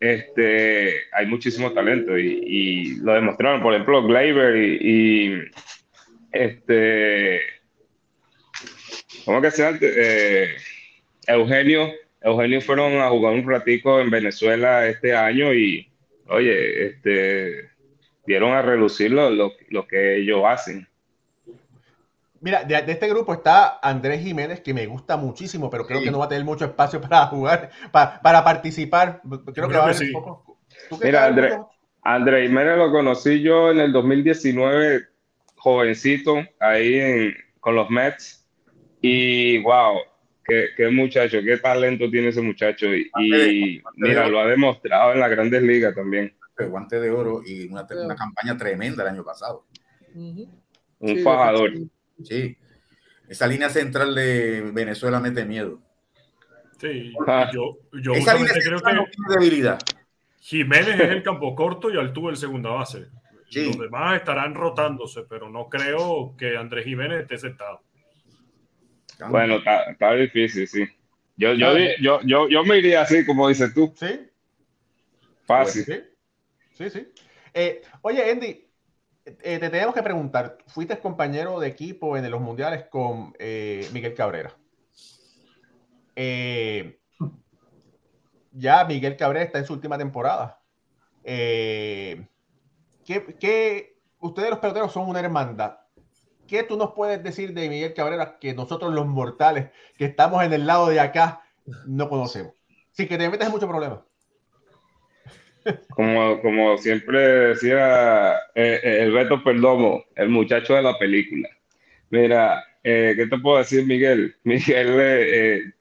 este, hay muchísimo talento y, y lo demostraron, por ejemplo, Gleyber y, y este, ¿cómo que se llama? Eh, Eugenio. Eugenio fueron a jugar un ratico en Venezuela este año y, oye, este, dieron a relucir lo, lo, que ellos hacen. Mira, de, este grupo está Andrés Jiménez, que me gusta muchísimo, pero creo que no va a tener mucho espacio para jugar, para, para participar. Creo, que va a haber un poco. Mira, Andrés, Andrés Jiménez lo conocí yo en el 2019, jovencito, ahí con los Mets. Y wow, qué, muchacho, qué talento tiene ese muchacho. Y, mira, lo ha demostrado en las grandes ligas también. El guante de oro y una, campaña tremenda el año pasado. Un fajador. Sí. Esa línea central de Venezuela mete miedo. Sí, ah. yo, yo Esa línea creo que no tiene debilidad. Jiménez es el campo corto y Altuve el segunda base. Los demás estarán rotándose, pero no creo que Andrés Jiménez esté sentado. Bueno, está, difícil, sí. Yo, yo, yo, yo, yo, me iría así, como dices tú. Sí. Fácil. Sí, sí. Eh, oye, Andy, eh, te tenemos que preguntar. Fuiste compañero de equipo en los mundiales con eh, Miguel Cabrera. ya Miguel Cabrera está en su última temporada. ¿qué, qué, ustedes los peloteros son una hermandad. ¿Qué tú nos puedes decir de Miguel Cabrera que nosotros los mortales que estamos en el lado de acá no conocemos? Sí, que te metes en muchos problemas. Como, como siempre decía eh, eh, el Beto Perdomo, el muchacho de la película. Mira, eh, ¿qué te puedo decir, Miguel? Miguel,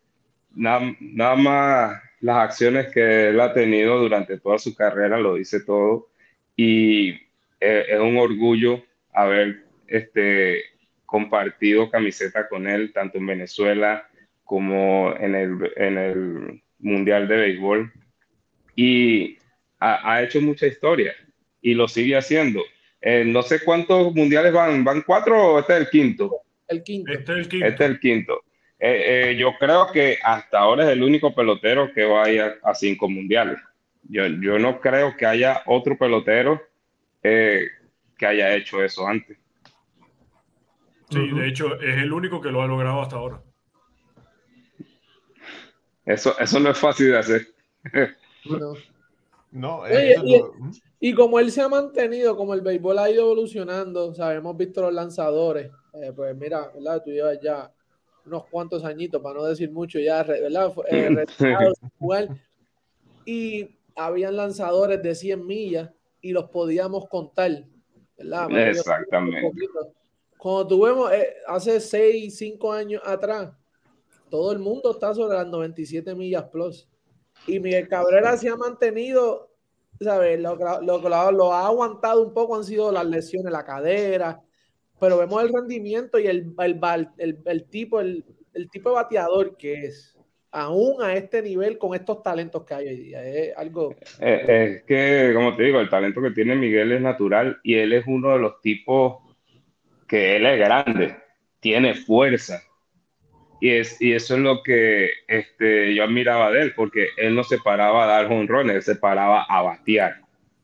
nada más las acciones que él ha tenido durante toda su carrera lo dice todo y es un orgullo haber este, compartido camiseta con él, tanto en Venezuela como en el, en el Mundial de Béisbol. Y ha, hecho mucha historia y lo sigue haciendo. Eh, no sé cuántos mundiales van, ¿van cuatro o este es el quinto? El quinto. Este es el quinto. Este es el quinto. Eh, eh, yo creo que hasta ahora es el único pelotero que vaya a cinco mundiales. Yo, yo no creo que haya otro pelotero que haya hecho eso antes. Sí, de hecho, es el único que lo ha logrado hasta ahora. Eso, eso no es fácil de hacer. no. y, como él se ha mantenido, como el béisbol ha ido evolucionando, hemos visto los lanzadores. Eh, pues mira, ¿verdad? Tú llevas ya unos cuantos añitos, para no decir mucho, ya, ¿verdad? Eh, y habían lanzadores de 100 millas y los podíamos contar, ¿verdad? Exactamente. Cuando tuvimos eh, hace 6, 5 años atrás, todo el mundo está sobre las 97 millas plus. Y Miguel Cabrera se ha mantenido, ¿sabes? Lo, lo, ha aguantado un poco, han sido las lesiones, la cadera, pero vemos el rendimiento y el, el, el, tipo, el, tipo de bateador que es, aún a este nivel con estos talentos que hay hoy día. Es algo. Eh, es que, como te digo, el talento que tiene Miguel es natural y él es uno de los tipos que él es grande, tiene fuerza. Y, es, y eso es lo que este, yo admiraba de él, porque él no se paraba a dar honrones, él se paraba a batear.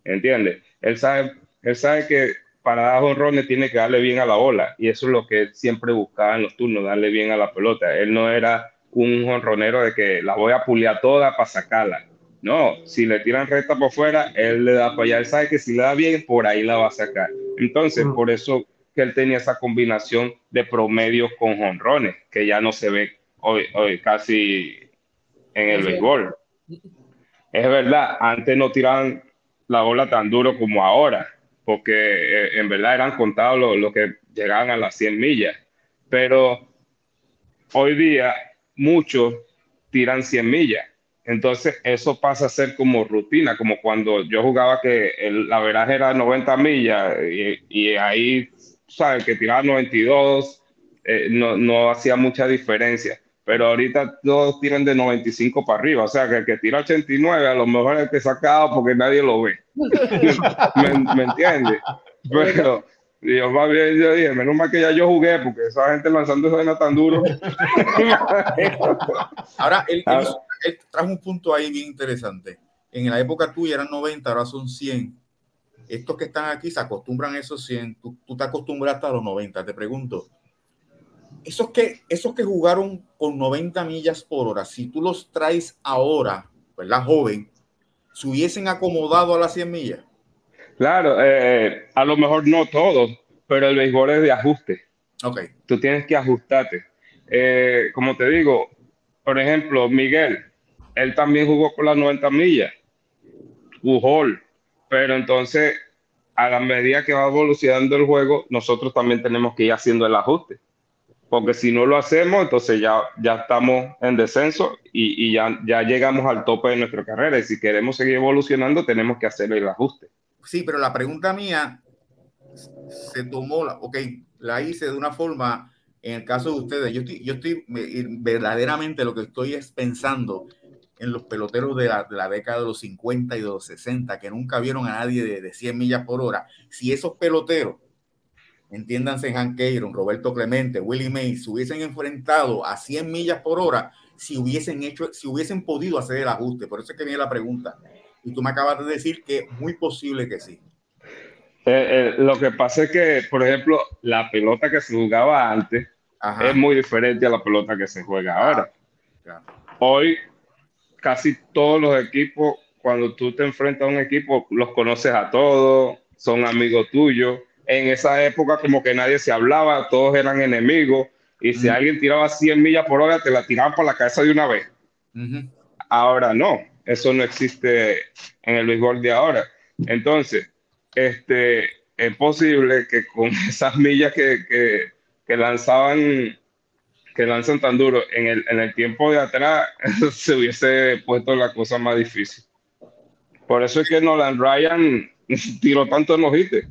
¿Entiendes? Él sabe, él sabe que para dar honrones tiene que darle bien a la bola, y eso es lo que él siempre buscaba en los turnos, darle bien a la pelota. Él no era un honronero de que la voy a puliar toda para sacarla. No, si le tiran recta por fuera, él le da para allá. Él sabe que si le da bien, por ahí la va a sacar. Entonces, por eso que él tenía esa combinación de promedios con jonrones, que ya no se ve hoy, hoy casi en el béisbol. Es verdad, antes no tiraban la bola tan duro como ahora, porque eh, en verdad eran contados los lo que llegaban a las 100 millas, pero hoy día muchos tiran 100 millas. Entonces eso pasa a ser como rutina, como cuando yo jugaba que la veraje era 90 millas y, y ahí sabes, que tiraba 92, eh, no, no hacía mucha diferencia. Pero ahorita todos tiran de 95 para arriba. O sea, que el que tira 89 a lo mejor es el que sacado porque nadie lo ve. ¿Me, ¿Me entiendes? Pero yo más bien yo dije, menos mal que ya yo jugué, porque esa gente lanzando esa vaina tan duro. ahora, él, él, trajo un punto ahí bien interesante. En la época tuya eran 90, ahora son 100 estos que están aquí se acostumbran a esos 100, tú, te acostumbraste a los 90, te pregunto, esos que, esos que jugaron con 90 millas por hora, si tú los traes ahora, ¿verdad? Joven, se hubiesen acomodado a las 100 millas. Claro, eh, a lo mejor no todos, pero el béisbol es de ajuste. Ok. Tú tienes que ajustarte. Eh, como te digo, por ejemplo, Miguel, él también jugó con las 90 millas, Pujol, pero entonces a la medida que va evolucionando el juego, nosotros también tenemos que ir haciendo el ajuste. Porque si no lo hacemos, entonces ya, ya estamos en descenso y, y ya, ya llegamos al tope de nuestra carrera. Y si queremos seguir evolucionando, tenemos que hacer el ajuste. Sí, pero la pregunta mía se tomó, la, ok, la hice de una forma, en el caso de ustedes, yo estoy, yo estoy verdaderamente lo que estoy es pensando en los peloteros de la, de la, década de los 50 y de los 60, que nunca vieron a nadie de, de 100 millas por hora. Si esos peloteros, entiéndanse Hank Aaron, Roberto Clemente, Willie Mays, se hubiesen enfrentado a 100 millas por hora, si hubiesen hecho, si hubiesen podido hacer el ajuste. Por eso es que viene la pregunta. Y tú me acabas de decir que es muy posible que sí. Eh, eh, lo que pasa es que, por ejemplo, la pelota que se jugaba antes Ajá. es muy diferente a la pelota que se juega ahora. Claro. Hoy, casi todos los equipos, cuando tú te enfrentas a un equipo, los conoces a todos, son amigos tuyos. En esa época, como que nadie se hablaba, todos eran enemigos. Y si alguien tiraba 100 millas por hora, te la tiraban por la cabeza de una vez. Uh -huh. Ahora no, eso no existe en el béisbol de ahora. Entonces, este, es posible que con esas millas que, que, que, lanzaban, que lanzan tan duro en el, en el tiempo de atrás, se hubiese puesto la cosa más difícil. Por eso es que Nolan Ryan tiró tanto en los hits.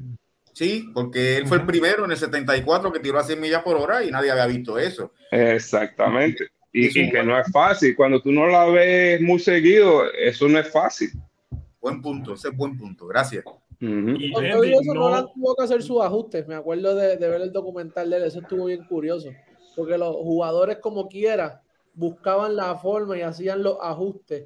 Sí, porque él fue el primero en el 74 que tiró a 100 millas por hora y nadie había visto eso. Exactamente. Y, y, que no es fácil. Cuando tú no la ves muy seguido, eso no es fácil. Buen punto, ese es buen punto. Gracias. Uh -huh. y eso, no... Nolan tuvo que hacer sus ajustes. Me acuerdo de, de, ver el documental de él, eso estuvo bien curioso. Porque los jugadores, como quiera, buscaban la forma y hacían los ajustes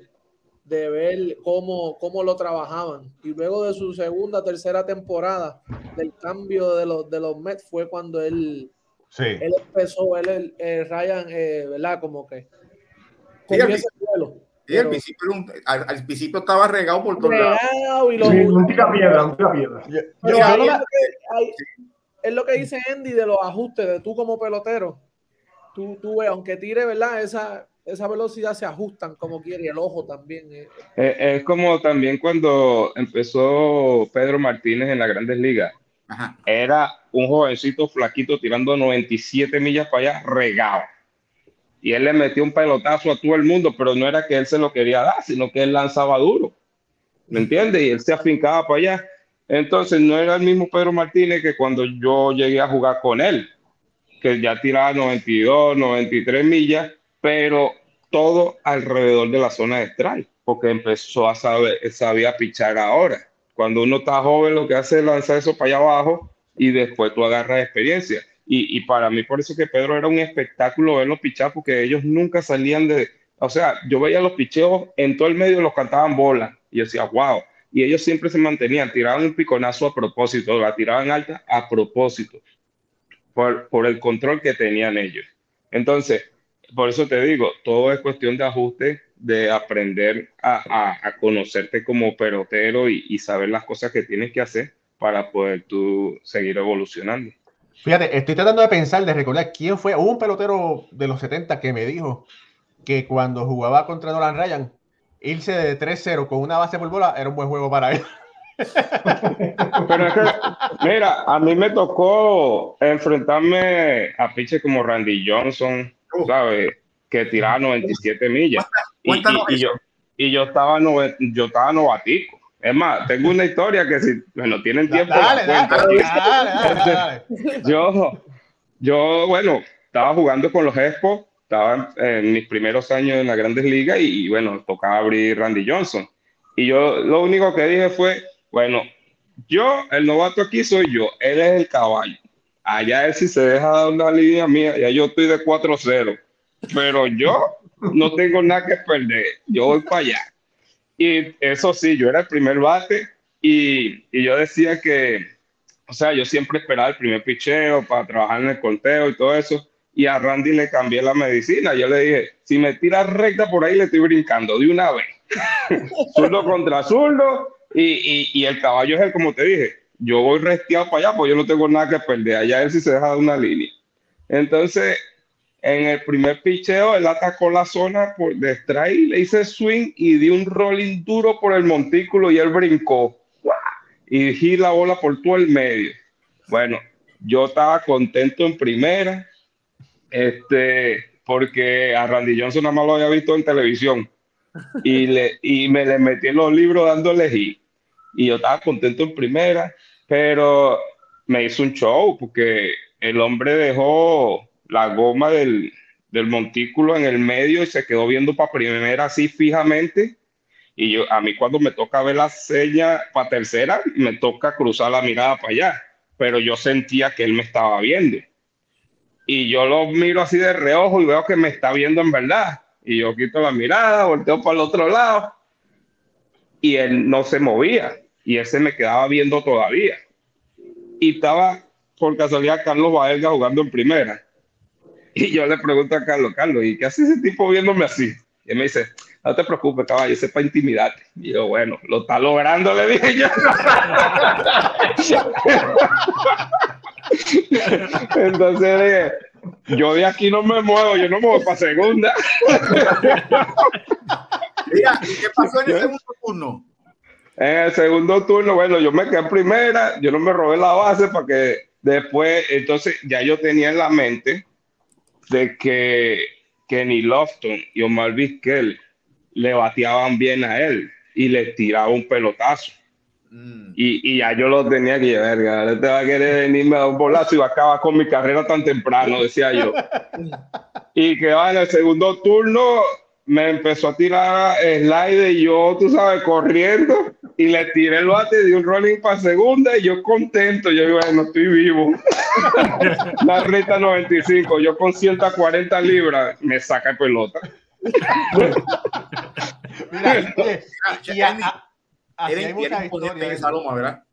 de ver cómo, cómo lo trabajaban. Y luego de su segunda, tercera temporada, del cambio de los, de los Mets, fue cuando él, sí. él empezó, él, el, eh, Ryan, eh, ¿verdad? Como que sí, ese vuelo. Sí, al, principio, al, al, principio estaba regado por todos lados. Y lo sí, un tira piedra, piedra. Es lo que dice Andy de los ajustes, de tú como pelotero. Tú, tú ves, aunque tire, ¿verdad? Esa, esa velocidad se ajustan como quiere, el ojo también. Eh. Es, es como también cuando empezó Pedro Martínez en las grandes ligas. Ajá. Era un jovencito flaquito tirando 97 millas para allá, regado y él le metió un pelotazo a todo el mundo, pero no era que él se lo quería dar, sino que él lanzaba duro. ¿Me entiendes? Y él se afincaba para allá. Entonces no era el mismo Pedro Martínez que cuando yo llegué a jugar con él, que ya tiraba 92, 93 millas, pero todo alrededor de la zona de strike, porque empezó a saber, sabía pichar ahora. Cuando uno está joven, lo que hace es lanzar eso para allá abajo y después tú agarras experiencia. Y, y, para mí, por eso que Pedro era un espectáculo verlos pichar, porque ellos nunca salían de. O sea, yo veía los picheos en todo el medio, los cantaban bola. Y yo decía, wow. Y ellos siempre se mantenían, tiraban un piconazo a propósito, la tiraban alta a propósito, por, por el control que tenían ellos. Entonces, por eso te digo, todo es cuestión de ajuste, de aprender a, a, a conocerte como pelotero y, y saber las cosas que tienes que hacer para poder tú seguir evolucionando. Fíjate, estoy tratando de pensar, de recordar quién fue. Un pelotero de los 70 que me dijo que cuando jugaba contra Nolan Ryan, irse de 3-0 con una base por bola era un buen juego para él. Pero es que, mira, a mí me tocó enfrentarme a piches como Randy Johnson, ¿sabes? Que tiraba 97 millas. Y, y, y, yo, y yo estaba, nove, yo estaba novatico. Es más, tengo una historia que si, bueno, tienen tiempo. Dale, dale, dale, dale, Yo, yo, bueno, estaba jugando con los Expos, estaba en mis primeros años en las grandes ligas y, bueno, tocaba abrir Randy Johnson. Y yo lo único que dije fue, bueno, yo, el novato aquí soy yo, él es el caballo. Allá él si se deja dar una línea mía, ya yo estoy de 4-0. Pero yo no tengo nada que perder, yo voy para allá. Y eso sí, yo era el primer bate y, y, yo decía que, o sea, yo siempre esperaba el primer picheo para trabajar en el conteo y todo eso. Y a Randy le cambié la medicina. Yo le dije, si me tiras recta por ahí, le estoy brincando de una vez. zurdo contra zurdo, y, y, el caballo es el, como te dije, yo voy resteado para allá, pues yo no tengo nada que perder. Allá él sí se deja de una línea. Entonces, en el primer picheo, él atacó la zona por de strike, le hice swing y di un rolling duro por el montículo y él brincó. Y di la bola por todo el medio. Bueno, yo estaba contento en primera, este, porque a Randy Johnson nada más lo había visto en televisión. Y, le, y me le metí en los libros dándole hit. Y yo estaba contento en primera, pero me hizo un show porque el hombre dejó la goma del, del montículo en el medio y se quedó viendo para primera así fijamente. Y yo, a mí cuando me toca ver la seña para tercera, me toca cruzar la mirada para allá, pero yo sentía que él me estaba viendo. Y yo lo miro así de reojo y veo que me está viendo en verdad. Y yo quito la mirada, volteo para el otro lado y él no se movía y él se me quedaba viendo todavía. Y estaba por casualidad Carlos Baelga jugando en primera. Y yo le pregunto a Carlos, Carlos, ¿y qué hace ese tipo viéndome así? Y él me dice, no te preocupes, caballo, ese para intimidarte. Y yo, bueno, lo está logrando, le dije yo. Entonces dije, yo de aquí no me muevo, yo no me voy para segunda. Mira, ¿qué pasó en el segundo turno? En el segundo turno, bueno, yo me quedé en primera, yo no me robé la base para que después, entonces ya yo tenía en la mente de que Kenny Lofton y Omar Vizquel le bateaban bien a él y le tiraba un pelotazo. Mm. Y, y, ya yo lo tenía que llevar, te va a querer venirme a dar un bolazo y va a acabar con mi carrera tan temprano, decía yo. y que va en el segundo turno, me empezó a tirar slide y yo, tú sabes, corriendo y le tiré el bate, di un rolling para segunda y yo contento, yo digo, bueno, estoy vivo. La reta 95, yo con 140 libras me saca el pelota. Mira, y a, era, imponente en Saloma, ¿verdad?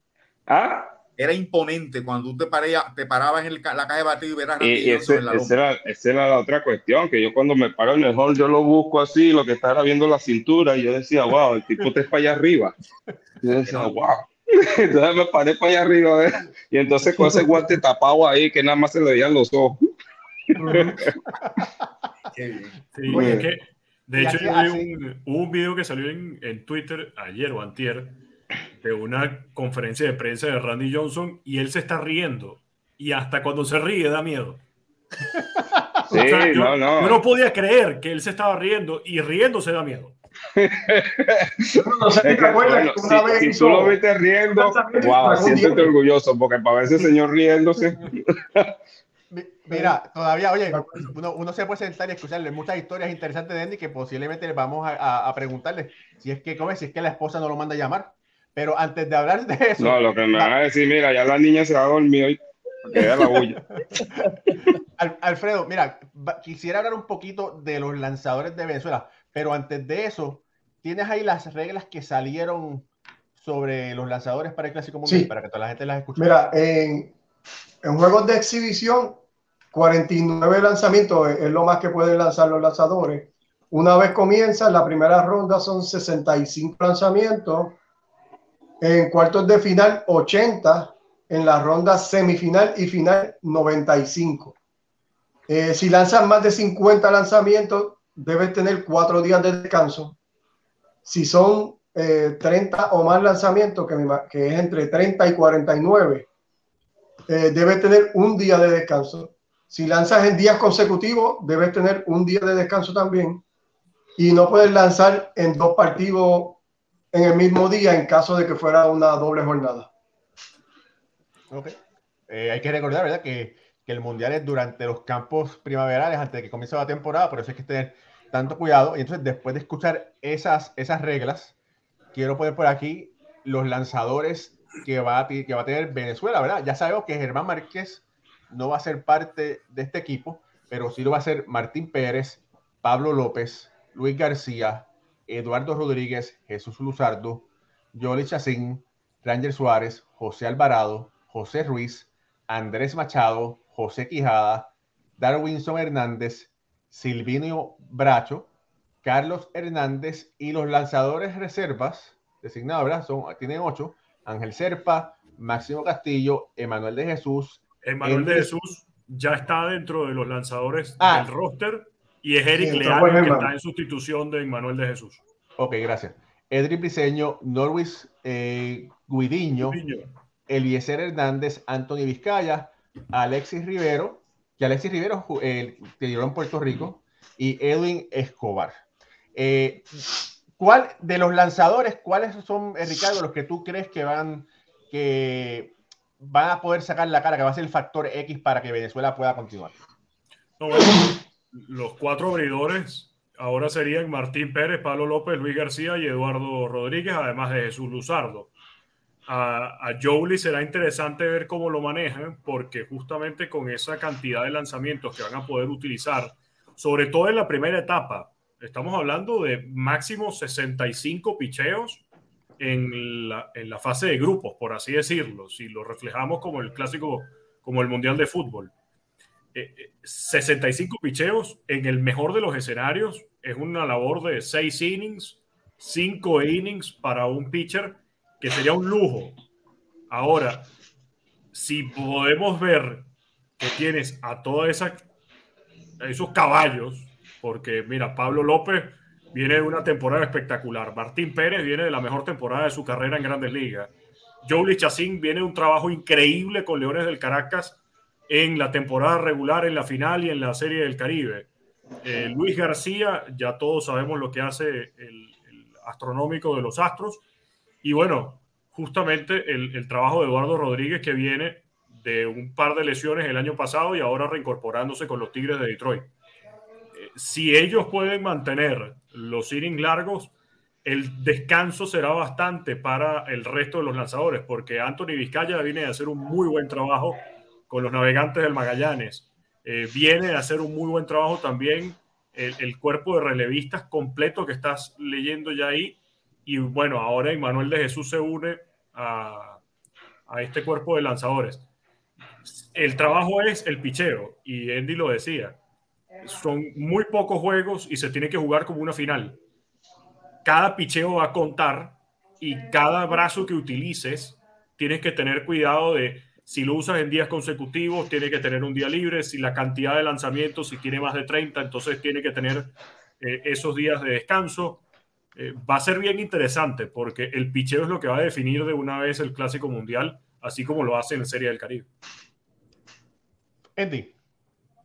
¿Ah? Era imponente cuando tú te, te parabas en la calle de batido y verás. Y, ese, esa, era, esa, era, la otra cuestión, que yo cuando me paro en el hall, yo lo busco así, lo que estaba viendo la cintura, y yo decía, wow, el tipo te es para allá arriba. Y yo decía, wow. Entonces me paré para allá arriba, ¿eh? y entonces con ese guante tapado ahí, que nada más se le veían los ojos. Sí, es que de hecho, un, hubo un video que salió en, en, Twitter ayer o antier de una conferencia de prensa de Randy Johnson y él se está riendo. Y hasta cuando se ríe da miedo. Sí, no, no. yo no podía creer que él se estaba riendo y riendo se da miedo. no sé si te acuerdas una vez si, tú lo viste riendo, wow, siéntete orgulloso porque para ver ese señor riéndose. Mira, todavía, oye, uno, uno, se puede sentar y escucharle muchas historias interesantes de Andy que posiblemente le vamos a, a, preguntarle si es que, ¿cómo es? Si es que la esposa no lo manda a llamar. Pero antes de hablar de eso. No, lo que me van a decir, mira, ya la niña se va a dormir hoy. Que la bulla. Alfredo, mira, quisiera hablar un poquito de los lanzadores de Venezuela, pero antes de eso, ¿tienes ahí las reglas que salieron sobre los lanzadores para el Clásico Mundial? Sí. Para que toda la gente las escuche. Mira, en, en juegos de exhibición, 49 lanzamientos es lo más que pueden lanzar los lanzadores. Una vez comienza, la primera ronda son 65 lanzamientos. En cuartos de final, 80. En la ronda semifinal y final, 95. Eh, si lanzas más de 50 lanzamientos, debes tener cuatro días de descanso. Si son eh, 30 o más lanzamientos, que, que, es entre 30 y 49, eh, debes tener un día de descanso. Si lanzas en días consecutivos, debes tener un día de descanso también. Y no puedes lanzar en dos partidos en el mismo día en caso de que fuera una doble jornada. Ok. Eh, hay que recordar, ¿verdad? Que, que, el mundial es durante los campos primaverales, antes de que comience la temporada, por eso hay que tener tanto cuidado. Y entonces, después de escuchar esas, esas reglas, quiero poner por aquí los lanzadores que va, a, que va a tener Venezuela, ¿verdad? Ya sabemos que Germán Márquez no va a ser parte de este equipo, pero sí lo va a ser Martín Pérez, Pablo López, Luis García, Eduardo Rodríguez, Jesús Luzardo, Yoli Chacín, Ranger Suárez, José Alvarado, José Ruiz, Andrés Machado, José Quijada, Darwinson Hernández, Silvinio Bracho, Carlos Hernández y los lanzadores reservas designados, ¿verdad? Son, tienen ocho. Ángel Serpa, Máximo Castillo, Emanuel de Jesús. Emanuel de Jesús ya está dentro de los lanzadores ah. del roster y es Eric Leal que está en sustitución de Emanuel de Jesús. Ok, gracias. Edri Briseño, Norwis eh, Guidiño, Eliezer Hernández, Anthony Vizcaya, Alexis Rivero, que Alexis Rivero eh, te dio en Puerto Rico, y Edwin Escobar. Eh, ¿Cuál de los lanzadores, cuáles son, eh, Ricardo, los que tú crees que van, que van a poder sacar la cara, que va a ser el factor X para que Venezuela pueda continuar? Los cuatro abridores ahora serían Martín Pérez, Pablo López, Luis García y Eduardo Rodríguez, además de Jesús Luzardo. A, a Jolie será interesante ver cómo lo manejan, porque justamente con esa cantidad de lanzamientos que van a poder utilizar, sobre todo en la primera etapa, Estamos hablando de máximo 65 picheos en la, en la fase de grupos, por así decirlo, si lo reflejamos como el clásico, como el Mundial de Fútbol. 65 eh, eh, picheos en el mejor de los escenarios. Es una labor de 6 innings, 5 innings para un pitcher que sería un lujo. Ahora, si podemos ver que tienes a todos esos caballos porque mira, Pablo López viene de una temporada espectacular, Martín Pérez viene de la mejor temporada de su carrera en grandes ligas, Jolie Chacín viene de un trabajo increíble con Leones del Caracas en la temporada regular, en la final y en la Serie del Caribe. Eh, Luis García, ya todos sabemos lo que hace el, astronómico de los Astros. Y bueno, justamente el, trabajo de Eduardo Rodríguez que viene de un par de lesiones el año pasado y ahora reincorporándose con los Tigres de Detroit si ellos pueden mantener los innings largos, el descanso será bastante para el resto de los lanzadores, porque Anthony Vizcaya viene a hacer un muy buen trabajo con los navegantes del Magallanes. Eh, viene a hacer un muy buen trabajo también el, cuerpo de relevistas completo que estás leyendo ya ahí. Y bueno, ahora Manuel de Jesús se une a, a este cuerpo de lanzadores. El trabajo es el picheo, y Andy lo decía son muy pocos juegos y se tiene que jugar como una final. Cada picheo va a contar y cada brazo que utilices tienes que tener cuidado de si lo usas en días consecutivos, tiene que tener un día libre, si la cantidad de lanzamientos, si tiene más de 30, entonces tiene que tener eh, esos días de descanso. Eh, va a ser bien interesante porque el picheo es lo que va a definir de una vez el Clásico Mundial, así como lo hace en Serie del Caribe. Andy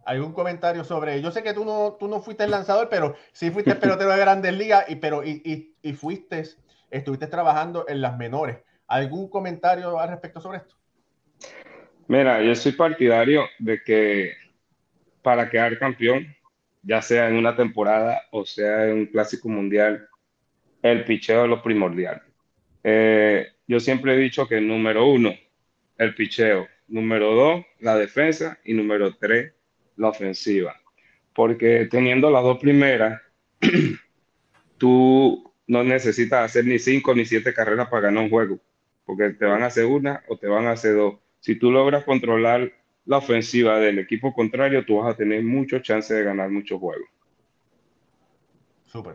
algún comentario sobre. Yo sé que tú no, tú no fuiste el lanzador, pero sí fuiste pelotero de grandes ligas y, pero, y, y, fuiste, estuviste trabajando en las menores. ¿Algún comentario al respecto sobre esto? Mira, yo soy partidario de que para quedar campeón, ya sea en una temporada o sea en un clásico mundial, el picheo es lo primordial. Eh, yo siempre he dicho que número uno, el picheo. Número dos, la defensa. Y número tres, la ofensiva. Porque teniendo las dos primeras, tú no necesitas hacer ni cinco ni siete carreras para ganar un juego, porque te van a hacer una o te van a hacer dos. Si tú logras controlar la ofensiva del equipo contrario, tú vas a tener mucho chance de ganar muchos juegos. Súper.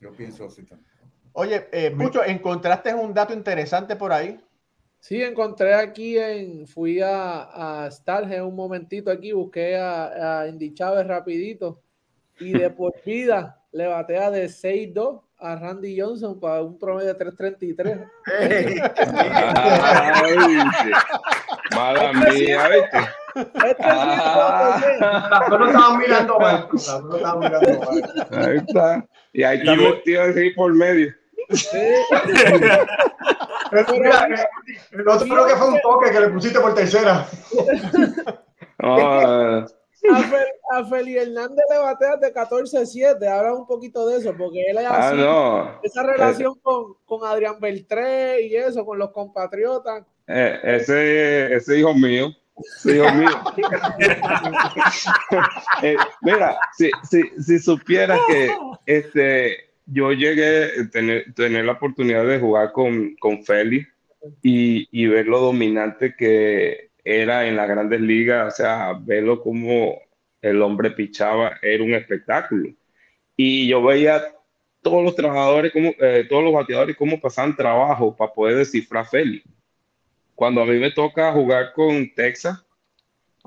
Yo pienso así también. Oye, eh, Mucho, ¿encontraste un dato interesante por ahí? Sí, encontré aquí en, fui a, a Starge un momentito aquí, busqué a, a Indy Chávez rapidito y de por vida le batea de 6-2 a Randy Johnson para un promedio de 3.33. Mala mía, ¿viste? Este ah. no estaban mirando mal. No estaban mirando mal. Ahí está. Y ahí está metido así por medio. Sí. otro creo que fue un toque que le pusiste por tercera. a, Feli Hernández le batea de 14-7. Habla un poquito de eso, porque él es ah, así, esa relación con, con, Adrián Beltré y eso, con los compatriotas. Eh, ese, ese hijo mío. Hijo mío. eh, mira, si, si, si supiera que este yo llegué a tener, tener, la oportunidad de jugar con, con Félix y, y, ver lo dominante que era en las grandes ligas, o sea, verlo como el hombre pichaba, era un espectáculo. Y yo veía todos los trabajadores, como, eh, todos los bateadores, cómo pasan trabajo para poder descifrar Feli. Cuando a mí me toca jugar con Texas,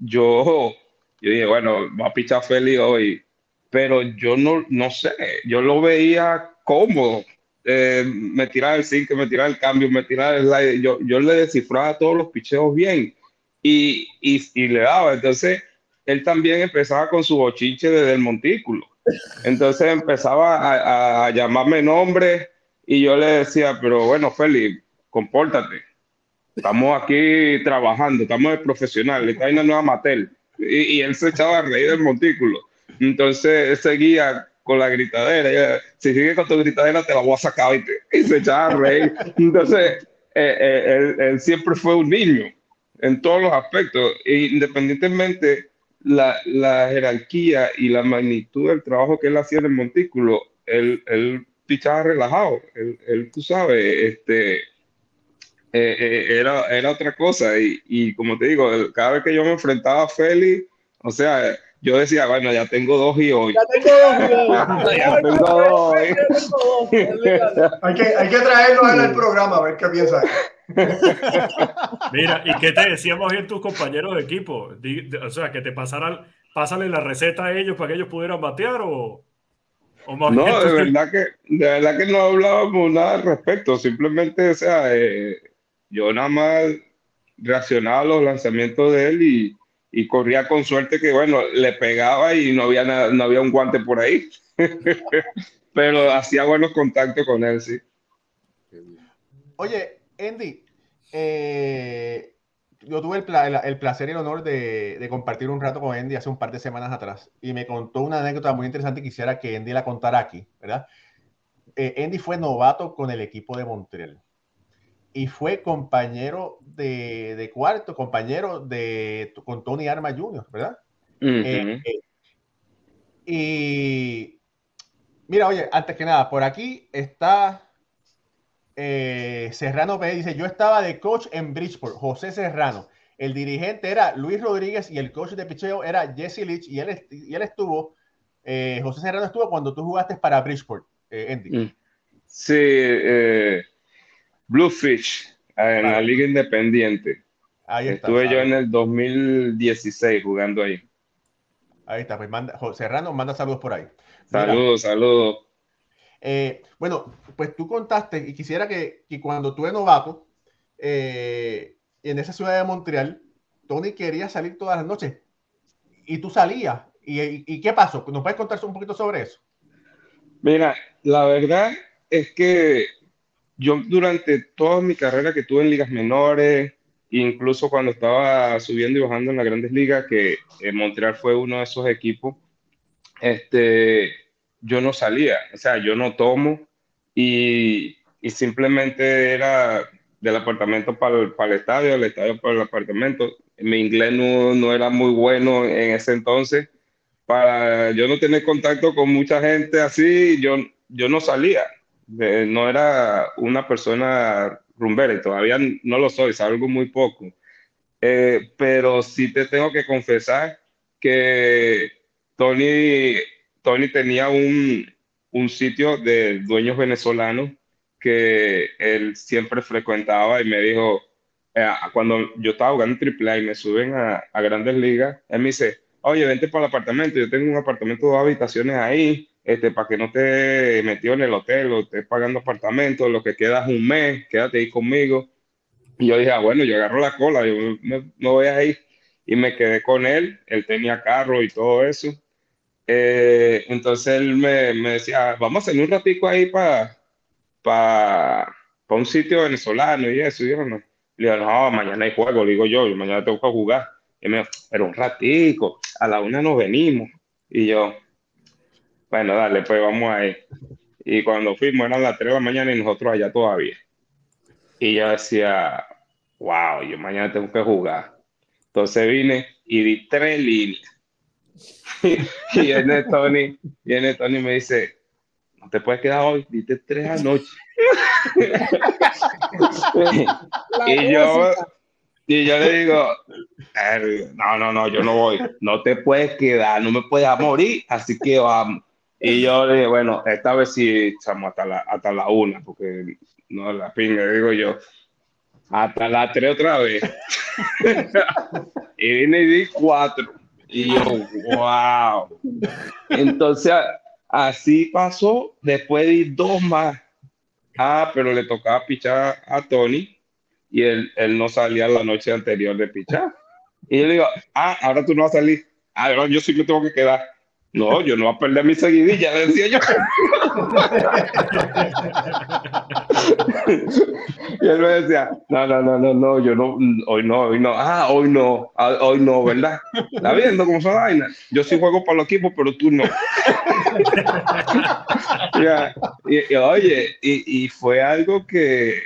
yo, yo dije, bueno, va a pichar Feli hoy, pero yo no, no sé, yo lo veía cómodo. Eh, me tiraba el zinc, me tiraba el cambio, me tiraba el slide. Yo, yo le descifraba todos los picheos bien y, y, y le daba. Entonces, él también empezaba con su bochinche desde el montículo. Entonces empezaba a, a, llamarme nombre y yo le decía, pero bueno, Feli, compórtate. Estamos aquí trabajando, estamos de profesional, le trae una nueva Matel. Y, él se echaba a reír del montículo. Entonces él seguía con la gritadera. Si sigue con tu gritadera, te la voy a sacar y, se echaba a reír. Entonces eh, eh, él, siempre fue un niño en todos los aspectos, independientemente la, la, jerarquía y la magnitud del trabajo que él hacía en el montículo, él, él pichaba relajado, él, tú sabes, este, eh, eh, era, era otra cosa. Y, y, como te digo, cada vez que yo me enfrentaba a Félix, o sea, yo decía, bueno, ya tengo dos y hoy. Ya tengo dos y hoy. ya tengo dos. hay, que, hay que traerlo a él al programa a ver qué piensa. Mira, ¿y qué te decíamos bien tus compañeros de equipo? O sea, que te pasaran, pásale la receta a ellos para que ellos pudieran batear o, o más No, de verdad, que, de verdad que no hablábamos nada al respecto. Simplemente, o sea, eh, yo nada más reaccionaba a los lanzamientos de él y, corría con suerte que, bueno, le pegaba y no había, nada, no había un guante por ahí. Pero hacía buenos contactos con él, sí. Oye, Andy, eh, yo tuve el, el, placer y el honor de, compartir un rato con Andy hace un par de semanas atrás y me contó una anécdota muy interesante y quisiera que Andy la contara aquí, ¿verdad? Eh, Andy fue novato con el equipo de Montreal y fue compañero de, de cuarto, compañero de, con Tony Arma Jr., ¿verdad? Uh -huh. eh, y mira, oye, antes que nada, por aquí está eh, Serrano Pérez dice, yo estaba de coach en Bridgeport, José Serrano. El dirigente era Luis Rodríguez y el coach de picheo era Jesse Leach y él, y él estuvo, eh, José Serrano estuvo cuando tú jugaste para Bridgeport, eh, Andy. Sí, eh, Bluefish, en la liga independiente. Ahí está, Estuve yo en el 2016 jugando ahí. Ahí está, pues manda, Serrano manda saludos por ahí. Saludos, saludos. Eh, bueno, pues tú contaste y quisiera que, que cuando tú eres novato, eh, en esa ciudad de Montreal, Tony quería salir todas las noches y tú salías. ¿Y, y, y qué pasó? ¿Nos puedes contar un poquito sobre eso? Mira, la verdad es que yo durante toda mi carrera que tuve en ligas menores, incluso cuando estaba subiendo y bajando en las grandes ligas, que en Montreal fue uno de esos equipos, este, yo no salía, o sea, yo no tomo y, y simplemente era del apartamento para el, para el, estadio, del estadio para el apartamento. Mi inglés no, no, era muy bueno en ese entonces. Para yo no tener contacto con mucha gente así, yo, yo no salía. No era una persona rumbera todavía no lo soy, salgo muy poco. Eh, pero sí te tengo que confesar que Tony Tony tenía un, un, sitio de dueños venezolanos que él siempre frecuentaba y me dijo, eh, cuando yo estaba jugando en AAA y me suben a, a, grandes ligas, él me dice, oye, vente para el apartamento, yo tengo un apartamento de dos habitaciones ahí, este, para que no te metió en el hotel o estés pagando apartamento, lo que queda es un mes, quédate ahí conmigo. Y yo dije, ah, bueno, yo agarro la cola, yo me, me voy a ir. Y me quedé con él, él tenía carro y todo eso. Eh, entonces él me, me, decía, vamos a hacer un ratico ahí para pa, pa un sitio venezolano y eso. Y yo, no. Le digo, no, mañana hay juego, le digo yo, yo mañana tengo que jugar. Y me dijo, pero un ratico, a la una nos venimos. Y yo, bueno, dale, pues vamos ahí. Y cuando fuimos eran las 3 de la mañana y nosotros allá todavía. Y yo decía, wow, yo mañana tengo que jugar. Entonces vine y di tres líneas y viene Tony, viene Tony y me dice, no te puedes quedar hoy, diste tres anoche. y yo, y yo le digo, no, no, no, yo no voy, no te puedes quedar, no me puedes morir, así que vamos. Y yo le dije, bueno, esta vez sí estamos hasta la, hasta la una, porque no la pinga, digo yo. Hasta la tres otra vez. y vine y di cuatro. Y yo, wow. Entonces, así pasó. Después di dos más. Ah, pero le tocaba pichar a Tony y él, él no salía la noche anterior de pichar. Y yo le digo, ah, ahora tú no vas a salir. Ah, yo sí que tengo que quedar. No, yo no voy a perder mi seguidilla, decía yo. y él me decía, no, no, no, no, no, yo no, hoy no, hoy no, ah, hoy no, ah, hoy no, ¿verdad? ¿Está viendo cómo son vaina? Yo sí juego para los equipos, pero tú no. y, oye, y, y, fue algo que,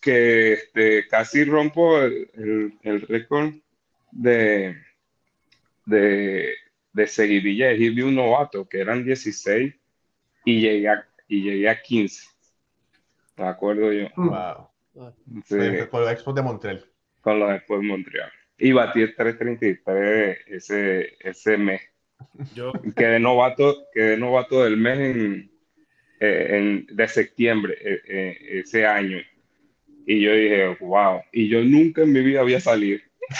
que este, casi rompo el, el, el récord de, de de seguidilla de un novato, que eran 16, y llegué a, y llegué a 15. ¿Me acuerdo yo? Wow. con los Expos de Montreal. Con los Expos de Montreal. Y batí el 333 ese, ese mes. Yo quedé novato, quedé novato del mes en, eh, en de septiembre eh, eh, ese año. Y yo dije, wow. Y yo nunca en mi vida había salido.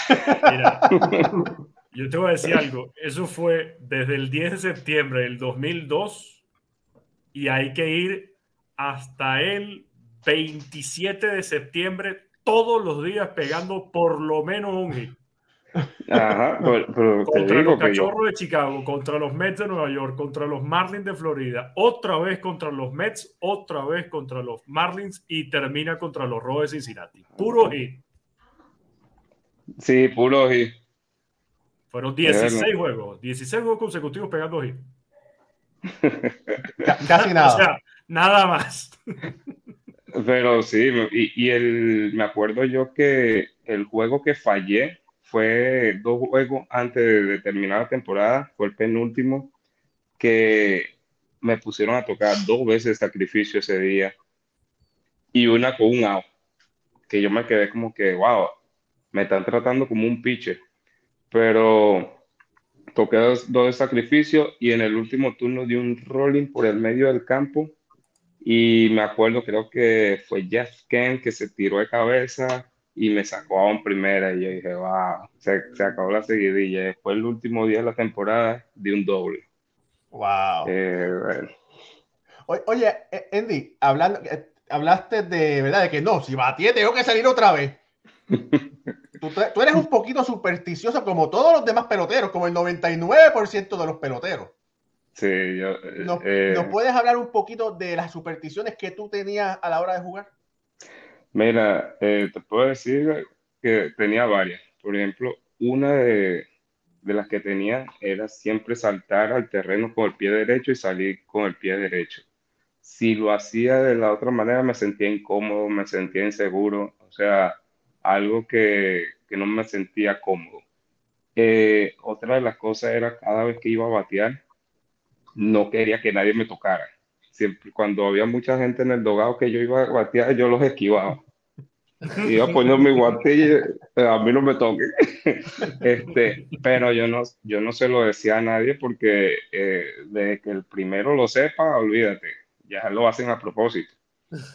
Mira, Yo te voy a decir algo. Eso fue desde el 10 de septiembre del 2002 y hay que ir hasta el 27 de septiembre todos los días pegando por lo menos un hit. Ajá, pero, contra los Cachorros de Chicago, contra los Mets de Nueva York, contra los Marlins de Florida, otra vez contra los Mets, otra vez contra los Marlins y termina contra los Rojos de Cincinnati. Puro hit. Sí, puro hit. Fueron 16 juegos, 16 juegos consecutivos pegando hit. Casi nada. O sea, nada más. Pero sí, y, y, el, me acuerdo yo que el juego que fallé fue dos juegos antes de terminar la temporada, fue el penúltimo, que me pusieron a tocar dos veces sacrificio ese día y una con un out, que yo me quedé como que, wow, me están tratando como un pitcher pero toqué dos, de sacrificio y en el último turno di un rolling por el medio del campo y me acuerdo, creo que fue Jeff Kent que se tiró de cabeza y me sacó a un primera y yo dije, wow, se, se acabó la seguidilla. Después el último día de la temporada di un doble. Wow. Eh, oye, eh, Andy, hablando, eh, hablaste de, ¿verdad? De que no, si batí tengo que salir otra vez. tú, eres un poquito supersticioso como todos los demás peloteros, como el 99% de los peloteros. Sí, yo. Eh, ¿Nos, puedes hablar un poquito de las supersticiones que tú tenías a la hora de jugar? Mira, eh, te puedo decir que tenía varias. Por ejemplo, una de, de, las que tenía era siempre saltar al terreno con el pie derecho y salir con el pie derecho. Si lo hacía de la otra manera, me sentía incómodo, me sentía inseguro. O sea, algo que, que no me sentía cómodo. Eh, otra de las cosas era cada vez que iba a batear, no quería que nadie me tocara. Siempre, cuando había mucha gente en el dogado que yo iba a batear, yo los esquivaba. Iba poniendo mi guante y eh, a mí no me toque. este, pero yo no, yo no se lo decía a nadie porque eh, de que el primero lo sepa, olvídate, ya lo hacen a propósito.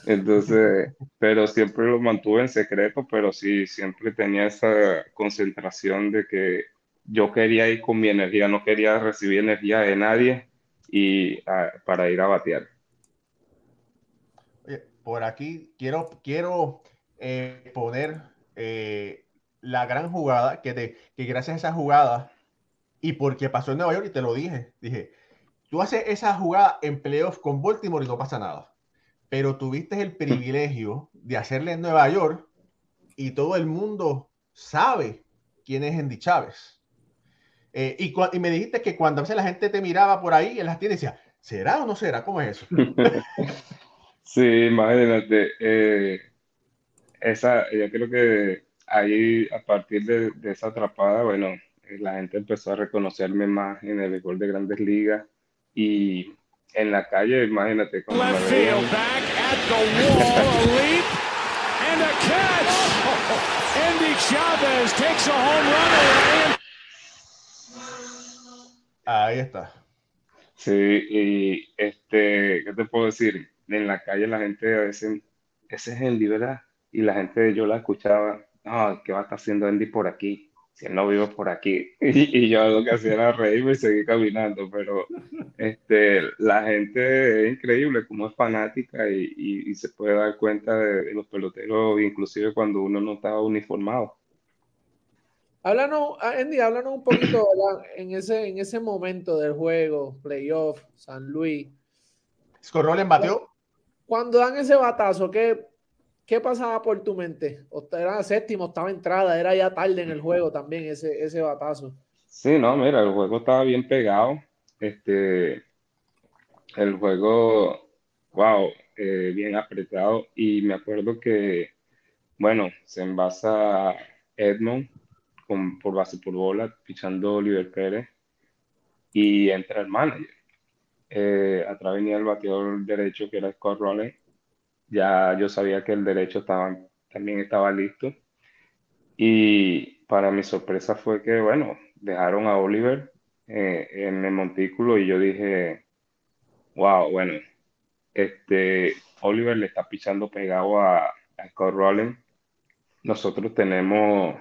Entonces, pero siempre lo mantuve en secreto, pero sí, siempre tenía esa concentración de que yo quería ir con mi energía, no quería recibir energía de nadie y ah, para ir a batear. Por aquí quiero, quiero eh, poner eh, la gran jugada que, de, que gracias a esa jugada y porque pasó en Nueva York y te lo dije, dije, tú haces esa jugada en playoff con Baltimore y no pasa nada pero tuviste el privilegio de hacerle en Nueva York y todo el mundo sabe quién es Andy Chávez. Eh, y, y, me dijiste que cuando a veces la gente te miraba por ahí en las tiendas decía, ¿será o no será? ¿Cómo es eso? sí, imagínate. Eh, esa, yo creo que ahí, a partir de, de, esa atrapada, bueno, la gente empezó a reconocerme más en el béisbol de grandes ligas y en la calle, imagínate cómo me veían. Ahí está. Sí, y este, ¿qué te puedo decir? En la calle la gente a veces, ese es Andy, ¿verdad? Y la gente, yo la escuchaba, no, ¿qué va a estar haciendo Andy por aquí? Si él no vive por aquí. Y, yo lo que hacía era reírme y seguir caminando, pero este, la gente es increíble, como es fanática y, y, se puede dar cuenta de, los peloteros, inclusive cuando uno no estaba uniformado. Háblanos, ah, Andy, háblanos un poquito en ese, en ese momento del juego, playoff, San Luis. en batió? Cuando dan ese batazo, ¿qué, ¿qué pasaba por tu mente? era séptimo, estaba entrada, era ya tarde en el juego también ese, ese batazo. Sí, no, mira, el juego estaba bien pegado. Este, el juego, wow, eh, bien apretado. Y me acuerdo que, bueno, se envasa Edmond por base por bola, pichando Oliver Pérez, y entra el manager. Eh, atrás venía el bateador derecho, que era Scott Rowley. Ya yo sabía que el derecho estaba, también estaba listo. Y para mi sorpresa fue que, bueno, dejaron a Oliver eh, en el montículo y yo dije, wow, bueno, este, Oliver le está pichando pegado a, a Scott. Nosotros tenemos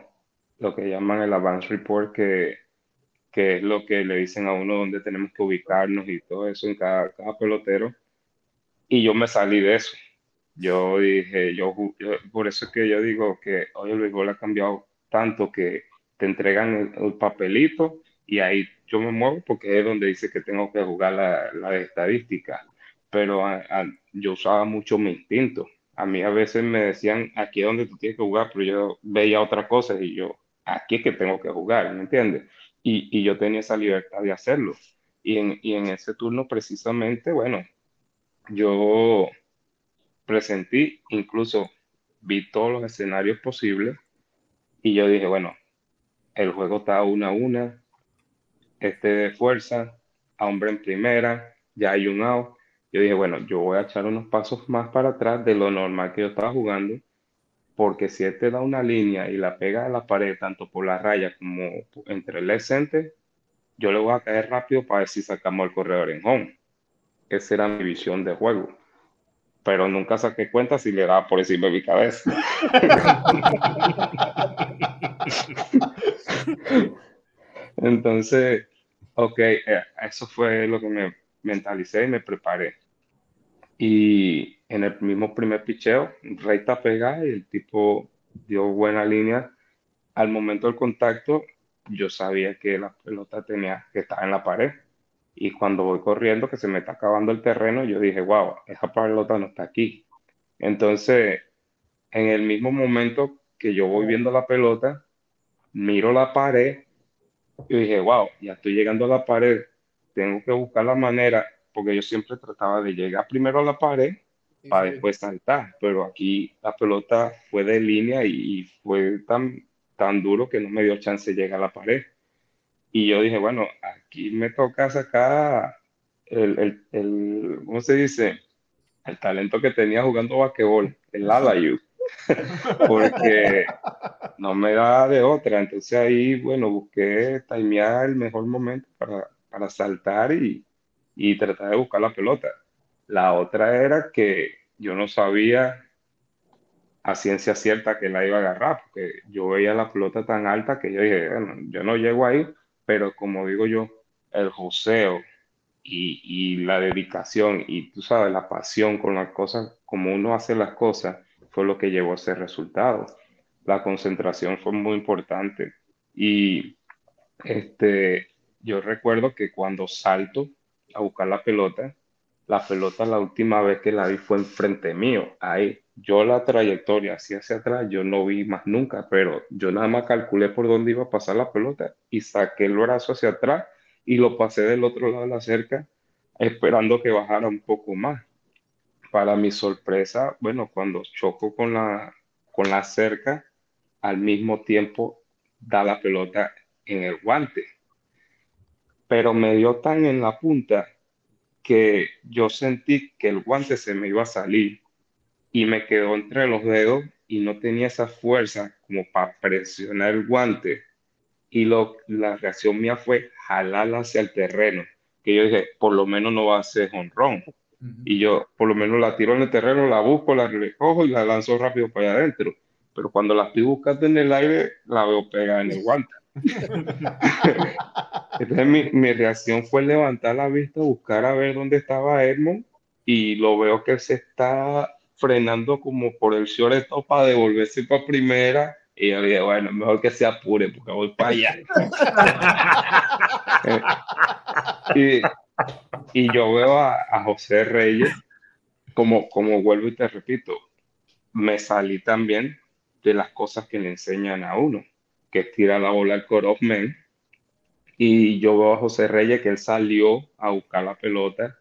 lo que llaman el advance report, que, que es lo que le dicen a uno dónde tenemos que ubicarnos y todo eso en cada, cada pelotero. Y yo me salí de eso. Yo dije, yo, por eso es que yo digo que hoy el béisbol ha cambiado tanto que te entregan el, papelito y ahí yo me muevo porque es donde dice que tengo que jugar la, la estadística. Pero yo usaba mucho mi instinto. A mí a veces me decían, aquí es donde tú tienes que jugar, pero yo veía otra cosa y yo, aquí es que tengo que jugar, ¿me entiendes? Y, y, yo tenía esa libertad de hacerlo. Y en, y en ese turno precisamente, bueno, yo presentí, incluso vi todos los escenarios posibles y yo dije, bueno, el juego está una a una, este de fuerza, a hombre en primera, ya hay un out. Yo dije, bueno, yo voy a echar unos pasos más para atrás de lo normal que yo estaba jugando porque si él te da una línea y la pega a la pared, tanto por la raya como entre el center, yo le voy a caer rápido para ver si sacamos el corredor en home. Esa era mi visión de juego. Pero nunca saqué cuenta si le daba por encima de mi cabeza. Entonces, ok, eh, eso fue lo que me mentalicé y me preparé. Y en el mismo primer picheo, recta pegada y el tipo dio buena línea. Al momento del contacto, yo sabía que la pelota tenía que estar en la pared. Y cuando voy corriendo, que se me está acabando el terreno, yo dije, wow, esa pelota no está aquí. Entonces, en el mismo momento que yo voy viendo la pelota, miro la pared y dije, wow, ya estoy llegando a la pared, tengo que buscar la manera porque yo siempre trataba de llegar primero a la pared para después saltar, pero aquí la pelota fue de línea y, fue tan, tan duro que no me dio chance de llegar a la pared. Y yo dije, bueno, aquí me toca sacar el, el, el ¿cómo se dice? El talento que tenía jugando basquetbol, el you porque no me da de otra. Entonces ahí, bueno, busqué timear el mejor momento para, para saltar y, y tratar de buscar la pelota. La otra era que yo no sabía a ciencia cierta que la iba a agarrar, porque yo veía la pelota tan alta que yo dije, bueno, yo no llego ahí, pero como digo yo, el joseo y, y la dedicación y tú sabes, la pasión con las cosas, como uno hace las cosas, fue lo que llevó a ese resultado. La concentración fue muy importante y este, yo recuerdo que cuando salto, a buscar la pelota. La pelota la última vez que la vi fue enfrente mío. Ahí yo la trayectoria así hacia atrás, yo no vi más nunca, pero yo nada más calculé por dónde iba a pasar la pelota y saqué el brazo hacia atrás y lo pasé del otro lado de la cerca esperando que bajara un poco más. Para mi sorpresa, bueno, cuando choco con la, con la cerca, al mismo tiempo da la pelota en el guante pero me dio tan en la punta que yo sentí que el guante se me iba a salir y me quedó entre los dedos y no tenía esa fuerza como para presionar el guante. Y lo, la reacción mía fue jalarla hacia el terreno, que yo dije, por lo menos no va a ser honrón. Y yo, por lo menos la tiro en el terreno, la busco, la recojo y la lanzo rápido para allá adentro. Pero cuando la estoy buscando en el aire, la veo pegada en el guante. Entonces mi, mi, reacción fue levantar la vista, buscar a ver dónde estaba Edmond y lo veo que se está frenando como por el shortstop para devolverse para primera y yo dije, bueno, mejor que se apure porque voy para allá. y, y, yo veo a, a, José Reyes, como, como vuelvo y te repito, me salí también de las cosas que le enseñan a uno, que es tirar la bola al core of men. Y yo veo a José Reyes que él salió a buscar la pelota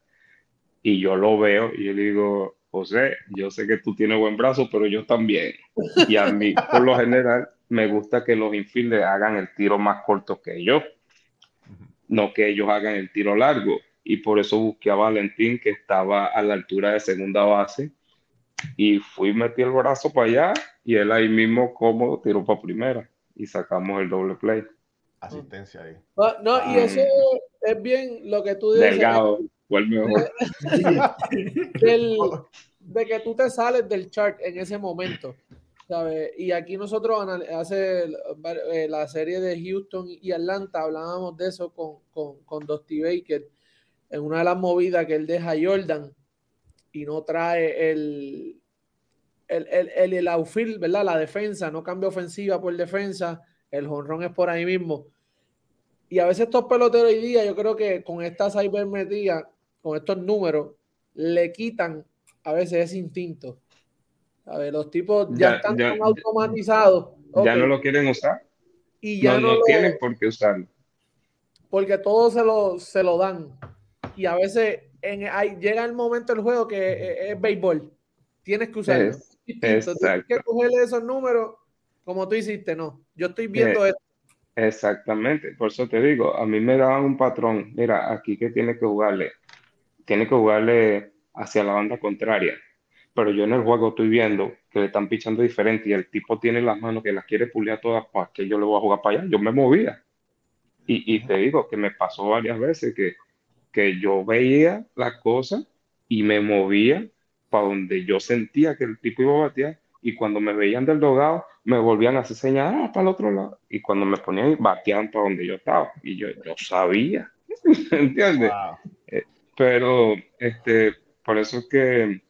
y yo lo veo y yo le digo, José, yo sé que tú tienes buen brazo, pero yo también. Y a mí, por lo general, me gusta que los infielders hagan el tiro más corto que yo, no que ellos hagan el tiro largo. Y por eso busqué a Valentín, que estaba a la altura de segunda base, y fui, metí el brazo para allá, y él ahí mismo cómodo tiró para primera, y sacamos el doble play. Asistencia ahí. No, no y eso es bien lo que tú dices. Delgado mejor? de que tú te sales del chart en ese momento. ¿sabes? Y aquí nosotros hace eh, la serie de Houston y Atlanta hablábamos de eso con, con, con Dusty Baker en una de las movidas que él deja a Jordan y no trae el el, el, el, el outfield, ¿verdad? La defensa, no cambia ofensiva por defensa, el jonrón es por ahí mismo. Y a veces estos peloteros hoy día, yo creo que con esta cybermetría con estos números, le quitan a veces ese instinto. A ver, los tipos ya, están automatizados. Ya no lo quieren usar. Y ya no, no, tienen por qué usarlo. Porque todos se lo, se lo dan. Y a veces en, hay, llega el momento del juego que es, béisbol. Tienes que usarlo. tienes que cogerle esos números como tú hiciste. No, yo estoy viendo eh, esto. Exactamente, por eso te digo, a mí me daban un patrón, mira, aquí que tiene que jugarle tiene que jugarle hacia la banda contraria. Pero yo en el juego estoy viendo que le están pichando diferente y el tipo tiene las manos que las quiere pulir todas para que yo le voy a jugar para allá. Yo me movía. Y, y te digo que me pasó varias veces que, que yo veía la cosa y me movía para donde yo sentía que el tipo iba a batear y cuando me veían del dogado me volvían a hacer señal ah, para el otro lado y cuando me ponían bateaban para donde yo estaba y yo, yo sabía, ¿entiendes? Pero este, por eso es que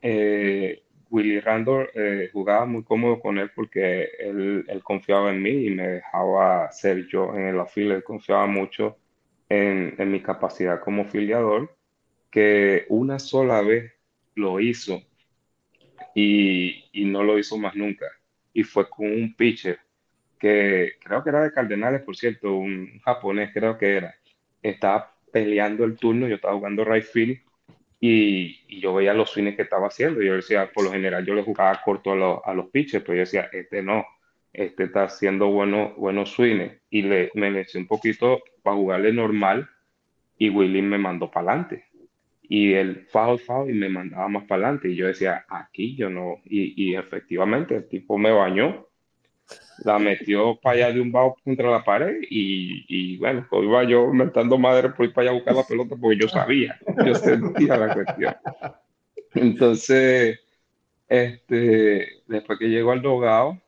eh, Willy Randall eh, jugaba muy cómodo con él porque él, él, confiaba en mí y me dejaba ser yo en el afiliado. Él confiaba mucho en, en, mi capacidad como filiador, que una sola vez lo hizo y, y no lo hizo más nunca. Y fue con un pitcher que creo que era de Cardenales, por cierto, un japonés creo que era. Estaba peleando el turno, yo estaba jugando right field y, yo veía los swings que estaba haciendo. Yo decía, por lo general, yo le jugaba corto a, a los pitchers, pero yo decía, este no, este está haciendo buenos buenos swings. Y le, me le un poquito para jugarle normal y Willy me mandó para adelante. Y el foul, foul, y me mandaba más para adelante. Y yo decía, aquí yo no. Y, y efectivamente, el tipo me bañó la metió para allá de un bajo contra la pared y, y bueno, pues iba yo mentando madre por ir para allá a buscar la pelota porque yo sabía, yo sentía la cuestión. Entonces, este, después que llegó al dogado,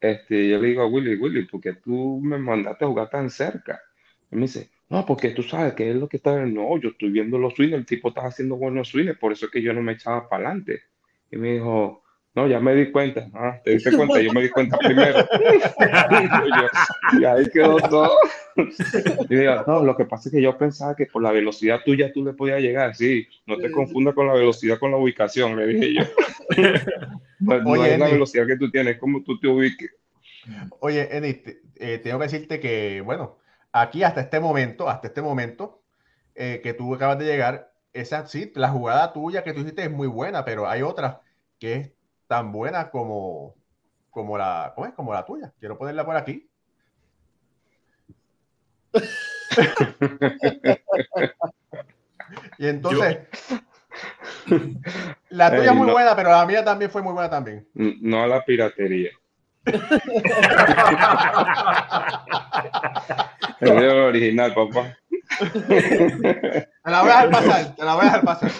este, yo le digo a Willy, Willy, ¿por qué tú me mandaste a jugar tan cerca? Y me dice, no, porque tú sabes que es lo que está, no, yo estoy viendo los swings, el tipo está haciendo buenos swings, por eso es que yo no me echaba para adelante. Y me dijo, no, ya me di cuenta. Ah, te diste cuenta, yo me di cuenta primero. y ahí quedó todo. Y digo, no, lo que pasa es que yo pensaba que por la velocidad tuya tú le podías llegar. Sí, no te confundas con la velocidad con la ubicación, le dije yo. no, es la velocidad que tú tienes, como tú te ubiques. Oye, Eni, eh, tengo que decirte que, bueno, aquí hasta este momento, hasta este momento eh, que tú acabas de llegar, esa sí, la jugada tuya que tú hiciste es muy buena, pero hay otras que es tan buena como, como, la, ¿cómo es? como la tuya. Quiero ponerla por aquí. y entonces, la tuya es muy buena, pero la mía también fue muy buena también. No a la piratería. es original, papá. Te la voy a dejar pasar, te la voy a dejar pasar.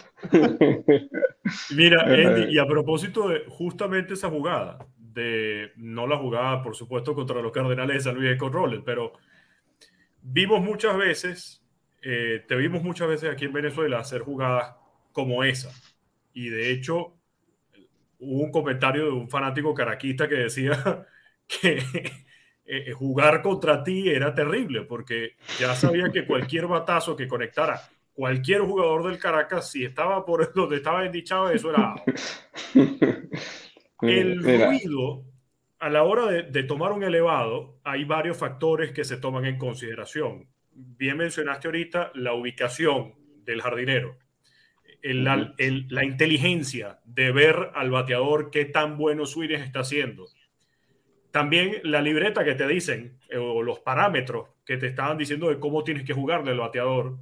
Mira, Andy, y a propósito de justamente esa jugada, de no la jugada, por supuesto, contra los Cardenales de San Luis con Rollins, pero vimos muchas veces, eh, te vimos muchas veces aquí en Venezuela hacer jugadas como esa. Y de hecho, hubo un comentario de un fanático caraquista que decía que eh, jugar contra ti era terrible, porque ya sabía que cualquier batazo que conectara cualquier jugador del Caracas, si estaba por donde estaba indichado, eso era. El ruido, a la hora de, de, tomar un elevado, hay varios factores que se toman en consideración. Bien mencionaste ahorita la ubicación del jardinero, el, la, el, la, inteligencia de ver al bateador qué tan bueno swings está haciendo. También la libreta que te dicen, eh, o los parámetros que te estaban diciendo de cómo tienes que jugarle al bateador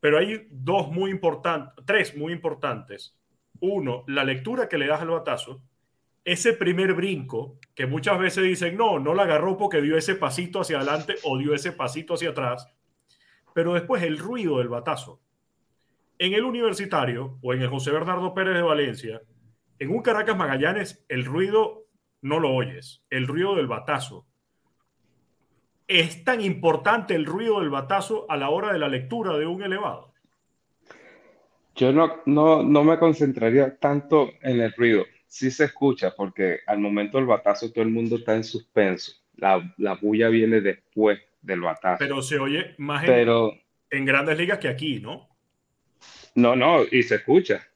pero hay dos muy importantes, tres muy importantes. Uno, la lectura que le das al batazo. Ese primer brinco, que muchas veces dicen, no, no la agarró porque dio ese pasito hacia adelante o dio ese pasito hacia atrás. Pero después el ruido del batazo. En el universitario o en el José Bernardo Pérez de Valencia, en un Caracas Magallanes, el ruido no lo oyes, el ruido del batazo ¿Es tan importante el ruido del batazo a la hora de la lectura de un elevado? Yo no, no, no me concentraría tanto en el ruido. Sí se escucha porque al momento del batazo todo el mundo está en suspenso. La, la bulla viene después del batazo. Pero se oye más Pero, en, grandes ligas que aquí, ¿no? No, no, y se escucha.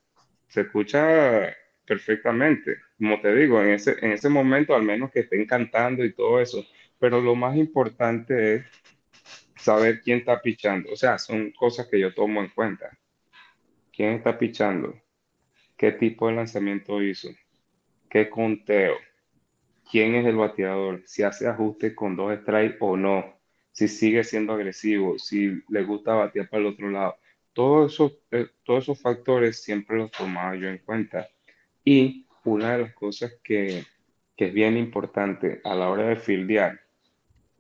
Se escucha perfectamente. Como te digo, en ese, en ese momento, al menos que estén cantando y todo eso, pero lo más importante es saber quién está pichando. O sea, son cosas que yo tomo en cuenta. ¿Quién está pichando? ¿Qué tipo de lanzamiento hizo? ¿Qué conteo? ¿Quién es el bateador? Si hace ajuste con dos strikes o no. Si sigue siendo agresivo. Si le gusta batear para el otro lado. Todos esos, eh, todos esos factores siempre los tomaba yo en cuenta. Y una de las cosas que, que es bien importante a la hora de fildear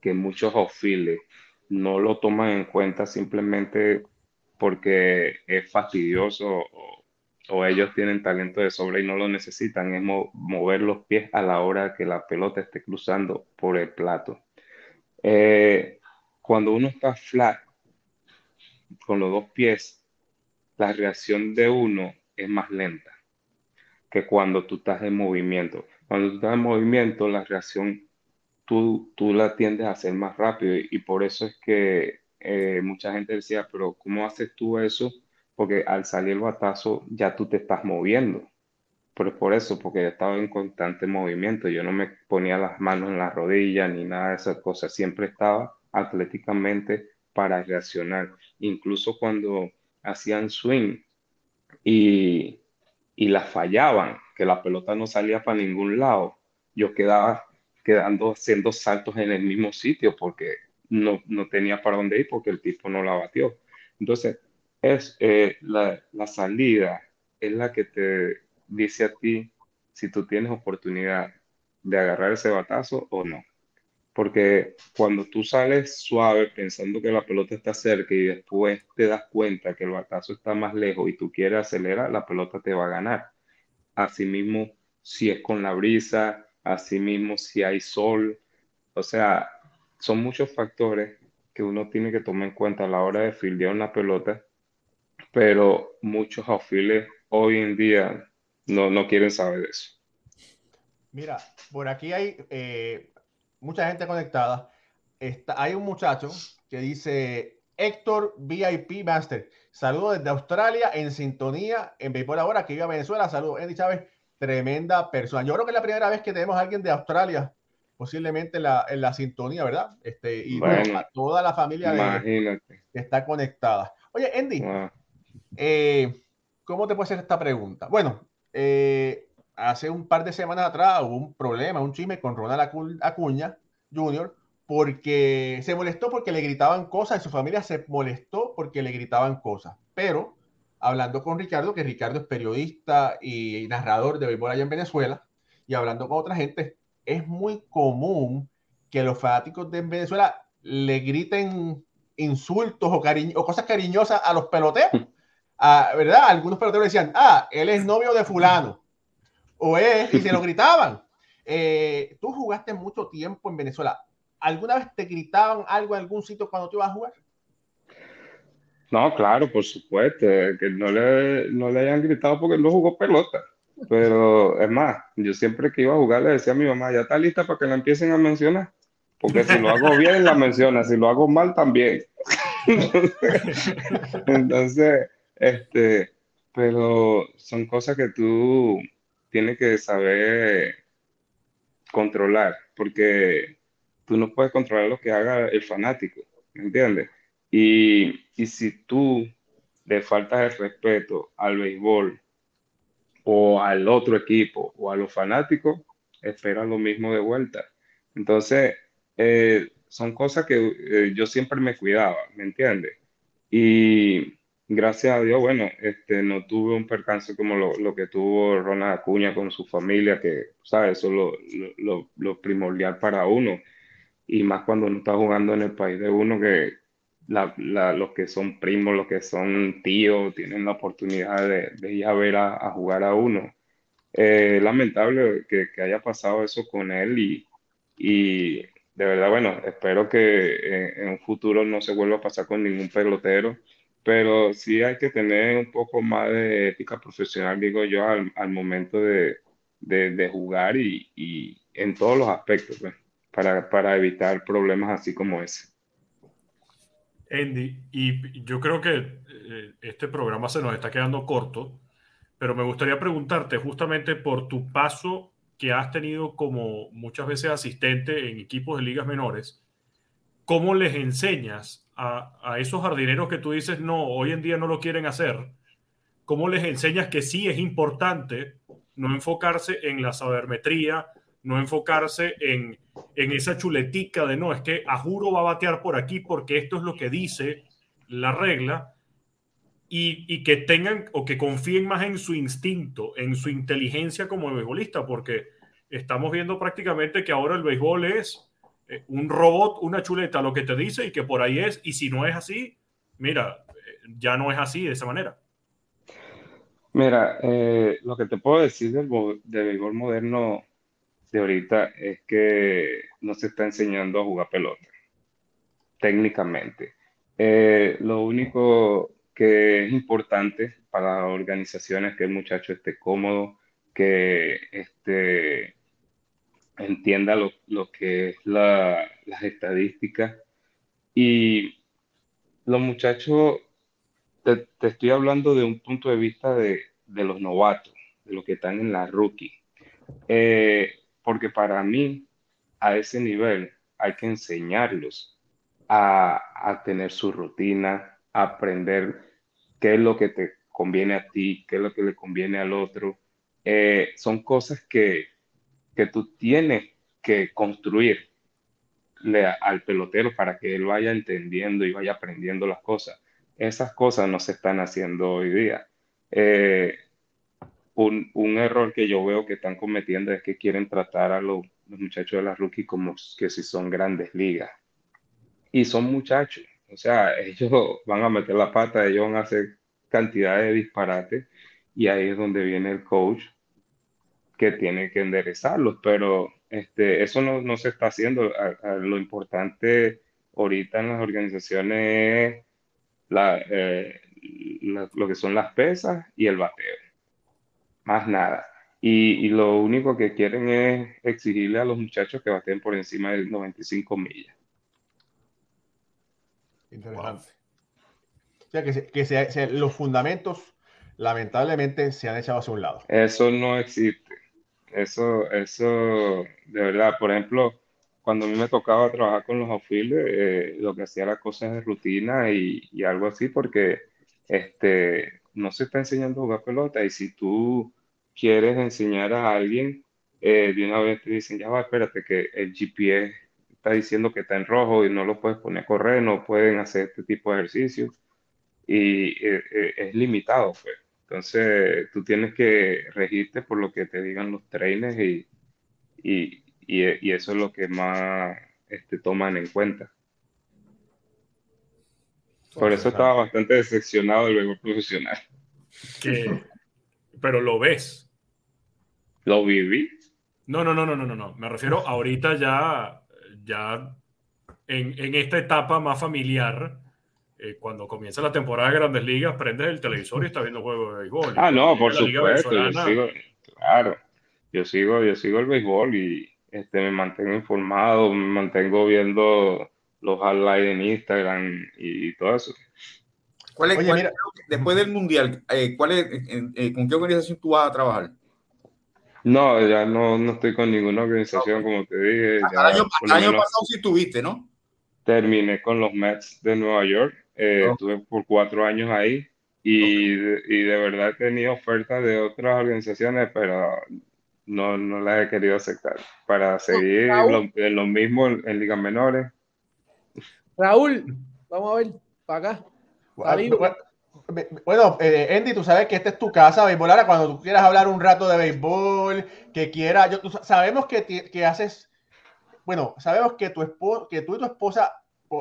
que muchos outfielders no lo toman en cuenta simplemente porque es fastidioso o, o, ellos tienen talento de sobra y no lo necesitan, es mover los pies a la hora que la pelota esté cruzando por el plato. Eh, cuando uno está flat con los dos pies, la reacción de uno es más lenta que cuando tú estás en movimiento. Cuando tú estás en movimiento, la reacción tú, la tiendes a hacer más rápido y, por eso es que eh, mucha gente decía, pero ¿cómo haces tú eso? Porque al salir el batazo ya tú te estás moviendo. Pero por eso, porque estaba en constante movimiento. Yo no me ponía las manos en las rodillas ni nada de esas cosas. Siempre estaba atléticamente para reaccionar. Incluso cuando hacían swing y, y la fallaban, que la pelota no salía para ningún lado, yo quedaba quedando haciendo saltos en el mismo sitio porque no, no tenía para dónde ir porque el tipo no la batió. Entonces, es eh, la, la salida es la que te dice a ti si tú tienes oportunidad de agarrar ese batazo o no. Porque cuando tú sales suave pensando que la pelota está cerca y después te das cuenta que el batazo está más lejos y tú quieres acelerar, la pelota te va a ganar. Asimismo, si es con la brisa, Asimismo, si hay sol, o sea, son muchos factores que uno tiene que tomar en cuenta a la hora de fildear una pelota, pero muchos outfielders hoy en día no, no quieren saber eso. Mira, por aquí hay eh, mucha gente conectada. Está, hay un muchacho que dice Héctor VIP Master. Saludos desde Australia en sintonía en Béisbol ahora que vive a Venezuela. Saludos, Andy Chávez tremenda persona. Yo creo que es la primera vez que tenemos a alguien de Australia, posiblemente en la, en la sintonía, ¿verdad? Este, y bueno, toda la familia de, está conectada. Oye, Andy, eh, ¿cómo te puedo hacer esta pregunta? Bueno, eh, hace un par de semanas atrás hubo un problema, un chisme con Ronald Acuña Jr., porque se molestó porque le gritaban cosas y su familia se molestó porque le gritaban cosas. Pero hablando con Ricardo, que Ricardo es periodista y narrador de béisbol allá en Venezuela, y hablando con otra gente, es muy común que los fanáticos de Venezuela le griten insultos o, o cosas cariñosas a los peloteros. Ah, ¿Verdad? Algunos peloteros decían, ah, él es novio de fulano. O es, y se lo gritaban. Eh, tú jugaste mucho tiempo en Venezuela. ¿Alguna vez te gritaban algo en algún sitio cuando tú ibas a jugar? No, claro, por supuesto, que no le, no le hayan gritado porque no jugó pelota. Pero es más, yo siempre que iba a jugar le decía a mi mamá, ya está lista para que la empiecen a mencionar. Porque si lo hago bien, la menciona, si lo hago mal, también. Entonces, este, pero son cosas que tú tienes que saber controlar, porque tú no puedes controlar lo que haga el fanático, ¿me entiendes? Y, y si tú le faltas el respeto al béisbol o al otro equipo o a los fanáticos, espera lo mismo de vuelta. Entonces, eh, son cosas que eh, yo siempre me cuidaba, ¿me entiendes? Y gracias a Dios, bueno, este, no tuve un percance como lo, lo que tuvo Ronald Acuña con su familia, que, ¿sabes? Eso es lo, lo, lo, primordial para uno. Y más cuando uno está jugando en el país de uno, que la, la, los que son primos, los que son tíos, tienen la oportunidad de, de ir a ver a, a jugar a uno. Eh, lamentable que, que, haya pasado eso con él y, y de verdad, bueno, espero que en, en un futuro no se vuelva a pasar con ningún pelotero pero sí hay que tener un poco más de ética profesional, digo yo, al, al momento de, de, jugar y, y, en todos los aspectos, pues, para, para evitar problemas así como ese. Andy, y yo creo que eh, este programa se nos está quedando corto, pero me gustaría preguntarte justamente por tu paso que has tenido como muchas veces asistente en equipos de ligas menores, ¿cómo les enseñas a, esos jardineros que tú dices, no, hoy en día no lo quieren hacer, ¿cómo les enseñas que sí es importante no enfocarse en la sabermetría, no enfocarse en, en esa chuletica de no, es que a juro va a batear por aquí porque esto es lo que dice la regla, y, y, que tengan o que confíen más en su instinto, en su inteligencia como beisbolista, porque estamos viendo prácticamente que ahora el béisbol es eh, un robot, una chuleta, lo que te dice y que por ahí es, y si no es así, mira, eh, ya no es así de esa manera. Mira, eh, lo que te puedo decir del, del béisbol moderno de ahorita es que no se está enseñando a jugar pelota, técnicamente. Lo único que es importante para organizaciones es que el muchacho esté cómodo, que esté entienda lo, lo que es la, las estadísticas. Y los muchachos, te, te, estoy hablando de un punto de vista de, de los novatos, de los que están en la rookie. Eh, porque para mí, a ese nivel, hay que enseñarlos a, a tener su rutina, a aprender qué es lo que te conviene a ti, qué es lo que le conviene al otro. Eh, son cosas que, tú tienes que construir al pelotero para que él vaya entendiendo y vaya aprendiendo las cosas. Esas cosas no se están haciendo hoy día. Eh, un, un, error que yo veo que están cometiendo es que quieren tratar a los, los muchachos de la rookie como que si son grandes ligas. Y son muchachos. O sea, ellos van a meter la pata, ellos van a hacer cantidad de disparates y ahí es donde viene el coach que tiene que enderezarlos, pero este, eso no, no se está haciendo. A, a lo importante ahorita en las organizaciones es la, eh, la, lo que son las pesas y el bateo. Más nada. Y, y, lo único que quieren es exigirle a los muchachos que baten por encima de 95 millas. Interesante. Wow. O sea, que, se, que se, se, los fundamentos lamentablemente se han echado hacia un lado. Eso no existe. Eso, eso, de verdad, por ejemplo, cuando a mí me tocaba trabajar con los outfielders, eh, lo que hacía era cosas de rutina y, y, algo así, porque este, no se está enseñando a jugar pelota y si tú quieres enseñar a alguien, eh, de una vez te dicen, ya va, espérate, que el GPS está diciendo que está en rojo y no lo puedes poner a correr, no pueden hacer este tipo de ejercicios y eh, eh, es limitado, pues. Entonces, tú tienes que regirte por lo que te digan los trainers y, y, y, y eso es lo que más este, toman en cuenta. Por eso estaba bastante decepcionado del béisbol profesional. Que, pero lo ves. Lo viví. No, no, no, no, no, no, no. Me refiero ahorita ya, ya en, en esta etapa más familiar, eh, cuando comienza la temporada de Grandes Ligas, prendes el televisor y estás viendo juegos de béisbol. Ah, no, por supuesto. Yo sigo, claro, yo sigo, yo sigo el béisbol y este, me mantengo informado, me mantengo viendo los highlights en Instagram y todo eso. ¿Cuál es, Oye, cuál- mira. después del mundial, eh, ¿cuál es, eh, eh, ¿con qué organización tú vas a trabajar? No, ya no, no estoy con ninguna organización, como te dije. Hasta ya el año, hasta menos pasado sí tuviste, ¿no? terminé con los Mets de Nueva York. Eh, Oh. Estuve por cuatro años ahí y, de- y de verdad he tenido ofertas de otras organizaciones, pero no, no las he querido aceptar. Para seguir Raúl. lo, en lo mismo en, en ligas menores. Raúl, vamos a ver, para acá. Bueno, eh, Andy, tú sabes que esta es tu casa, béisbol. Ahora, cuando tú quieras hablar un rato de béisbol, que quieras, yo, tú sabemos que, que haces, bueno, sabemos que tu esposo, que tú y tu esposa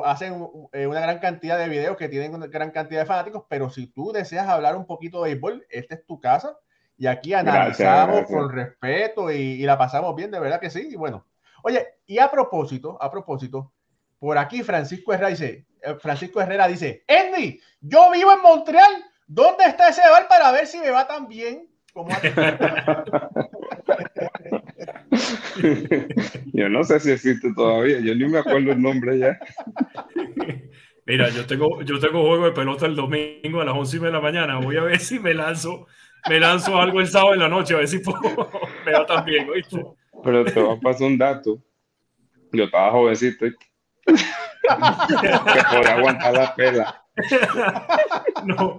hacen eh, una gran cantidad de videos que tienen una gran cantidad de fanáticos, pero si tú deseas hablar un poquito de béisbol, esta es tu casa y aquí analizamos gracias. con respeto y, y la pasamos bien, de verdad que sí. Y bueno, oye, y a propósito, a propósito, por aquí Francisco Herrera dice, eh, Francisco Herrera dice, Andy, yo vivo en Montreal, ¿dónde está ese bar para ver si me va tan bien como? Yo no sé si existe todavía, yo ni me acuerdo el nombre ya. Mira, yo tengo, yo tengo juego de pelota el domingo a las 11 y media de la mañana. Voy a ver si me lanzo, me lanzo algo el sábado en la noche, a ver si puedo, me va tan bien, ¿oíste? Pero te voy a pasar un dato. Yo estaba jovencito y que podía aguantar la pela. No,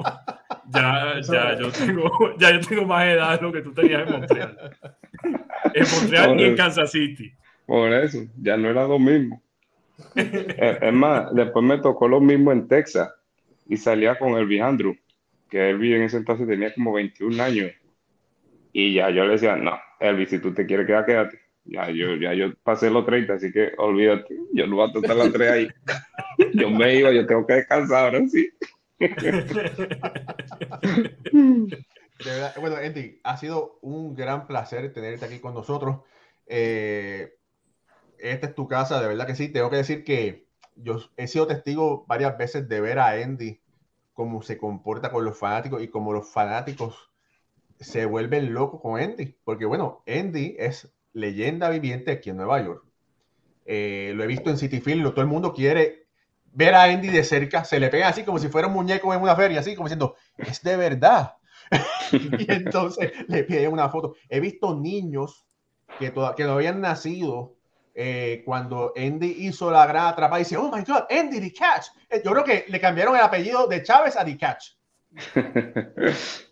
ya, ya, yo tengo, ya yo tengo más edad de lo que tú tenías en Montreal. En Montreal y en Kansas City. Por eso, ya no era lo mismo. Eh, Es más, después me tocó lo mismo en Texas y salía con Elvis Andrew, que Elvis en ese entonces tenía como 21 años. Y ya yo le decía, no, Elvis, si tú te quieres quedar, quédate. Ya yo, ya yo pasé los 30, así que olvídate, yo no voy a tratar las 3 ahí. Yo me iba, yo tengo que descansar ahora sí. De verdad, bueno, Andy, ha sido un gran placer tenerte aquí con nosotros. Eh, esta es tu casa, de verdad que sí. Tengo que decir que yo he sido testigo varias veces de ver a Andy cómo se comporta con los fanáticos y cómo los fanáticos se vuelven locos con Andy. Porque bueno, Andy es leyenda viviente aquí en Nueva York. Eh, lo he visto en City Field, todo el mundo quiere ver a Andy de cerca, se le pega así como si fuera un muñeco en una feria, así como diciendo, es de verdad. y entonces le piden una foto. He visto niños que, toda- que no habían nacido eh, cuando Andy hizo la gran atrapada y dice, oh my God, Andy the Catch. Eh, Yo creo que le cambiaron el apellido de Chávez a the Catch.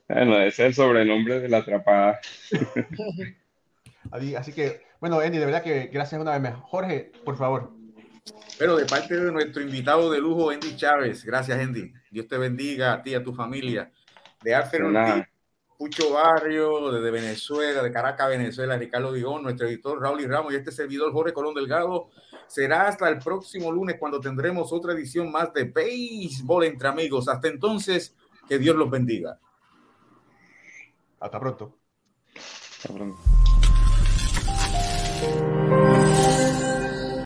Bueno, ese es el sobrenombre de la atrapada. Así, así que, bueno, Andy, de verdad que gracias una vez más. Jorge, por favor. Pero de parte de nuestro invitado de lujo, Andy Chávez. Gracias, Andy. Dios te bendiga a ti y a tu familia. De Alfred. Ortiz, Pucho Barrio, desde Venezuela, de Caracas, Venezuela, Ricardo Digón, nuestro editor Raúl y Ramos y este servidor Jorge Colón Delgado. Será hasta el próximo lunes cuando tendremos otra edición más de Béisbol entre amigos. Hasta entonces, que Dios los bendiga. Hasta pronto. Cabrón.